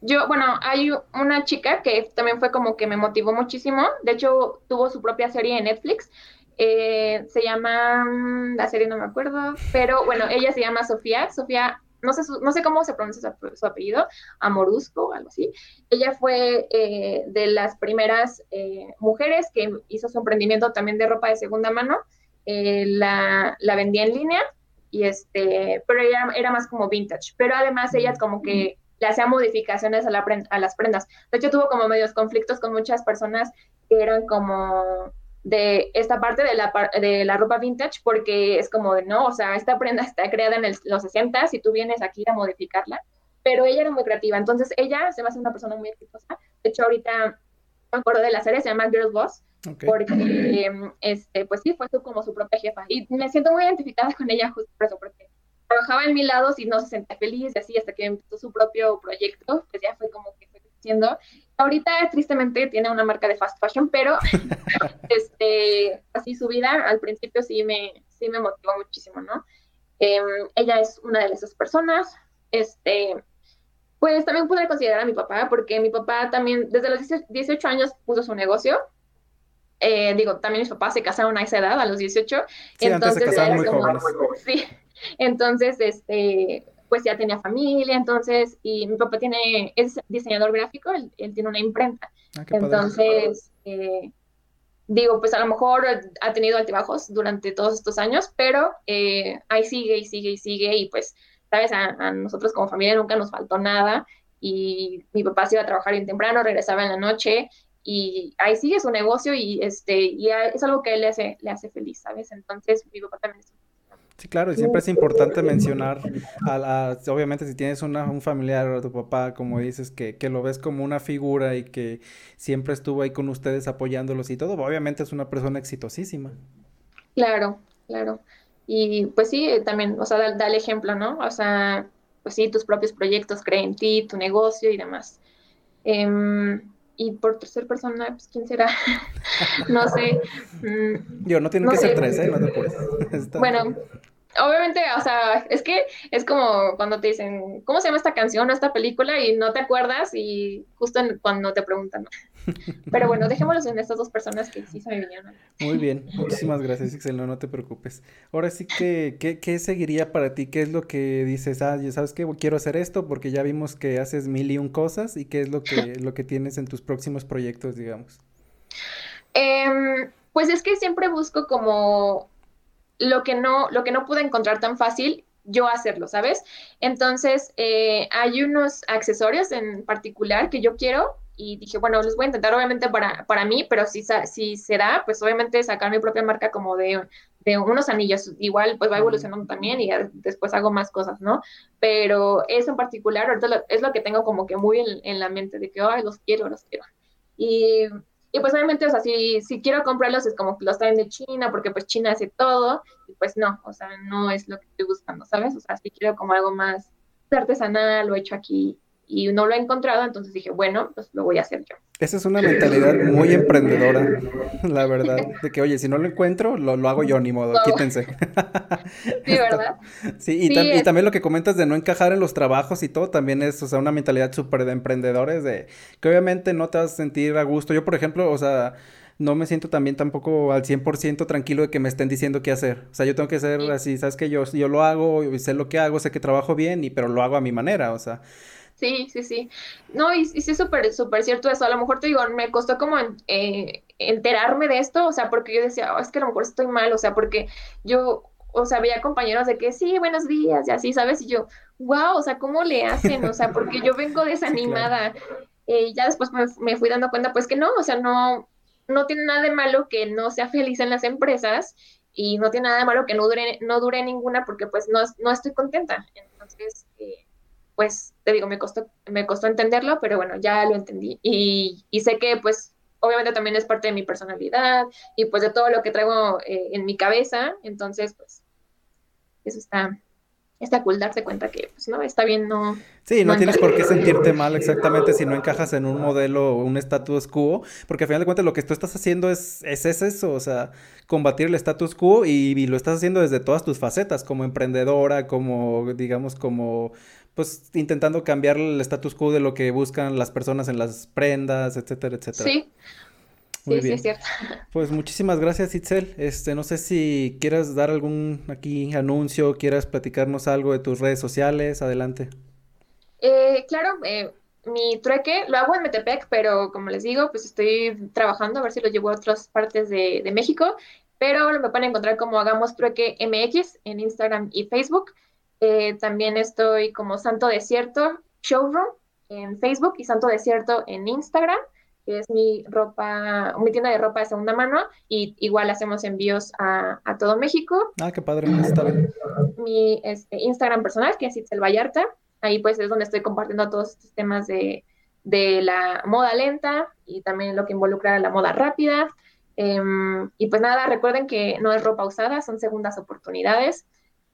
yo, bueno, hay una chica que también fue como que me motivó muchísimo. De hecho, tuvo su propia serie en Netflix. Eh, se llama, mm, la serie no me acuerdo, pero bueno, ella se llama Sofía. Sofía, no sé, no sé cómo se pronuncia su, apellido, Amorusco o algo así. Ella fue eh, de las primeras eh, mujeres que hizo su emprendimiento también de ropa de segunda mano. la, la vendía en línea y este, pero ella era más como vintage. Pero además ella como que le hacía modificaciones a, la a las prendas. De hecho, tuvo como medios conflictos con muchas personas que eran como de esta parte de la, de la ropa vintage, porque es como de, no, o sea, esta prenda está creada en los 60 y tú vienes aquí a modificarla, pero ella era muy creativa, entonces ella se me hace una persona muy exitosa. De hecho, ahorita me acuerdo de la serie, se llama Girls Boss, porque, este, pues sí, fue como su propia jefa. Y me siento muy identificada con ella justo por eso, porque trabajaba en mi lado y no se sentía feliz y así hasta que empezó su propio proyecto, pues ya fue como que fue creciendo. Ahorita tristemente tiene una marca de fast fashion, pero este, así su vida al principio sí me, sí me motivó muchísimo, ¿no? Em, ella es una de esas personas, este, pues también pude considerar a mi papá, porque mi papá también desde los 18 años puso su negocio, eh, digo, también mis papás se casaron a esa edad, a los 18. Sí, entonces, antes se muy jóvenes. Sí, entonces, este, pues ya tenía familia, entonces, y mi papá tiene, es diseñador gráfico, él, tiene una imprenta. Ah, entonces, eh, digo, pues a lo mejor ha tenido altibajos durante todos estos años, pero eh, ahí sigue y sigue y sigue y pues, sabes, a, nosotros como familia nunca nos faltó nada y mi papá se iba a trabajar bien temprano, regresaba en la noche y ahí sigue su negocio y este y es algo que él le hace, le hace feliz, ¿sabes? Entonces mi papá también es Sí, claro, y siempre es importante mencionar, a la, obviamente si tienes una, un familiar o tu papá, como dices, que, que, lo ves como una figura y que siempre estuvo ahí con ustedes apoyándolos y todo, obviamente es una persona exitosísima. Claro, claro. Y pues sí, también, o sea, da, el ejemplo, ¿no? O sea, pues sí, tus propios proyectos, creen en ti, tu negocio y demás. Em, y por tercer persona, pues quién será, no sé. Yo, no tiene que ser tres, ¿eh? No te bueno, obviamente, o sea, es que es como cuando te dicen, ¿cómo se llama esta canción o esta película? Y no te acuerdas y justo cuando te preguntan. Pero bueno, dejémoslos en estas dos personas que sí se me vinieron. Muy bien, muchísimas gracias, Ixel, no, no te preocupes. Ahora sí que, ¿qué, ¿qué, seguiría para ti? ¿Qué es lo que dices? Ah, ya sabes que quiero hacer esto porque ya vimos que haces mil y un cosas y qué es lo que, lo que tienes en tus próximos proyectos, digamos. Em, pues es que siempre busco como lo que no, lo que no pude encontrar tan fácil, yo hacerlo, ¿sabes? Entonces, eh, hay unos accesorios en particular que yo quiero y dije, bueno, los voy a intentar obviamente para, para mí, pero si, si se da, pues obviamente sacar mi propia marca como de, de unos anillos, igual pues va evolucionando también y después hago más cosas, ¿no? Pero eso en particular, ahorita es lo que tengo como que muy en, en la mente de que, ay, los quiero, los quiero. Y y pues obviamente, o sea, si, si quiero comprarlos es como que los traen de China, porque pues China hace todo, y pues no, o sea, no es lo que estoy buscando, ¿sabes? O sea, si quiero como algo más artesanal o hecho aquí y no lo he encontrado, entonces dije, bueno, pues lo voy a hacer yo. Esa es una mentalidad muy emprendedora, la verdad, de que, oye, si no lo encuentro, lo, lo hago yo, ni modo, quítense. Sí, ¿verdad? Sí, y, y, también lo que comentas de no encajar en los trabajos y todo, también es, o sea, una mentalidad súper de emprendedores, de que obviamente no te vas a sentir a gusto. Yo, por ejemplo, o sea, no me siento también tampoco al 100% tranquilo de que me estén diciendo qué hacer. O sea, yo tengo que ser así, sabes que yo, yo lo hago, sé lo que hago, sé que trabajo bien, y pero lo hago a mi manera, o sea. Sí, sí, sí. No, y, sí es súper, súper cierto eso. A lo mejor te digo, me costó como eh, enterarme de esto, o sea, porque yo decía, oh, es que a lo mejor estoy mal, o sea, porque yo, o sea, había compañeros de que sí, buenos días, y así, ¿sabes? Y yo, wow, o sea, ¿cómo le hacen? O sea, porque yo vengo desanimada. Eh, ya después me, fui dando cuenta, pues que no, o sea, no, no tiene nada de malo que no sea feliz en las empresas y no tiene nada de malo que no dure, no dure ninguna porque pues no, no estoy contenta. Entonces, eh, pues te digo, me costó, me costó entenderlo, pero bueno, ya lo entendí. Y, y sé que pues obviamente también es parte de mi personalidad y pues de todo lo que traigo eh, en mi cabeza. Entonces, pues eso está, está cool darse cuenta que, pues, no, está bien, no. Sí, no, tienes por qué sentirte mal exactamente si no encajas en un modelo o un status quo, porque al final de cuentas lo que tú estás haciendo es, es, eso, o sea, combatir el status quo y, y, lo estás haciendo desde todas tus facetas, como emprendedora, como, digamos, como pues intentando cambiar el status quo de lo que buscan las personas en las prendas, etcétera, etcétera. Sí. sí, sí, es cierto. Pues muchísimas gracias, Itzel. Este, no sé si quieras dar algún aquí anuncio, quieras platicarnos algo de tus redes sociales, adelante. Eh, claro, eh, mi trueque lo hago en Metepec, pero como les digo, pues estoy trabajando a ver si lo llevo a otras partes de, de México, pero me pueden encontrar como Hagamos Trueque MX en Instagram y Facebook. Eh, también estoy como Santo Desierto Showroom en Facebook y Santo Desierto en Instagram, que es mi ropa, mi tienda de ropa de segunda mano, y igual hacemos envíos a, todo México. Ah, qué padre, está bien. Mi este, Instagram personal, que es Itzel Vallarta, ahí pues es donde estoy compartiendo todos estos temas de, la moda lenta y también lo que involucra la moda rápida. Em, y pues nada, recuerden que no es ropa usada, son segundas oportunidades.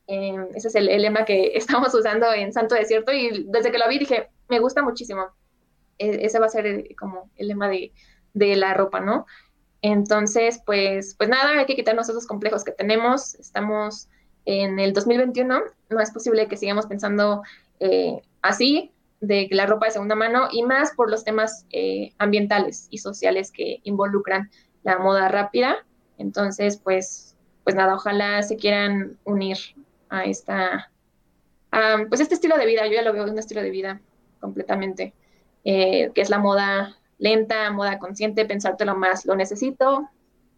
Em, ese es el, lema que estamos usando en Santo Desierto y desde que lo vi dije, me gusta muchísimo. E, ese va a ser eh, como el lema de, la ropa, ¿no? Entonces, pues, pues nada, hay que quitarnos esos complejos que tenemos. Estamos en el 2021, no es posible que sigamos pensando eh, así de la ropa de segunda mano y más por los temas eh, ambientales y sociales que involucran la moda rápida. Entonces, pues, pues nada, ojalá se quieran unir a esta, pues este estilo de vida, yo ya lo veo un estilo de vida completamente, eh, que es la moda lenta, moda consciente, pensártelo más, lo necesito,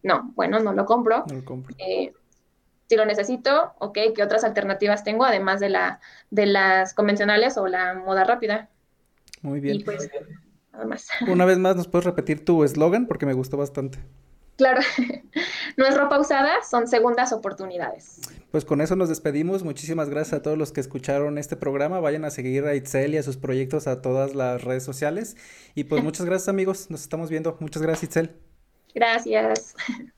no, bueno, no lo compro. No lo compro. Eh, si lo necesito, ok, ¿qué otras alternativas tengo además de, la, de las convencionales o la moda rápida? Muy bien. Y pues, nada más. Una vez más, ¿nos puedes repetir tu eslogan? Porque me gustó bastante. Claro, no es ropa usada, son segundas oportunidades. Pues con eso nos despedimos. Muchísimas gracias a todos los que escucharon este programa. Vayan a seguir a Itzel y a sus proyectos a todas las redes sociales. Y pues muchas gracias amigos, nos estamos viendo. Muchas gracias Itzel. Gracias.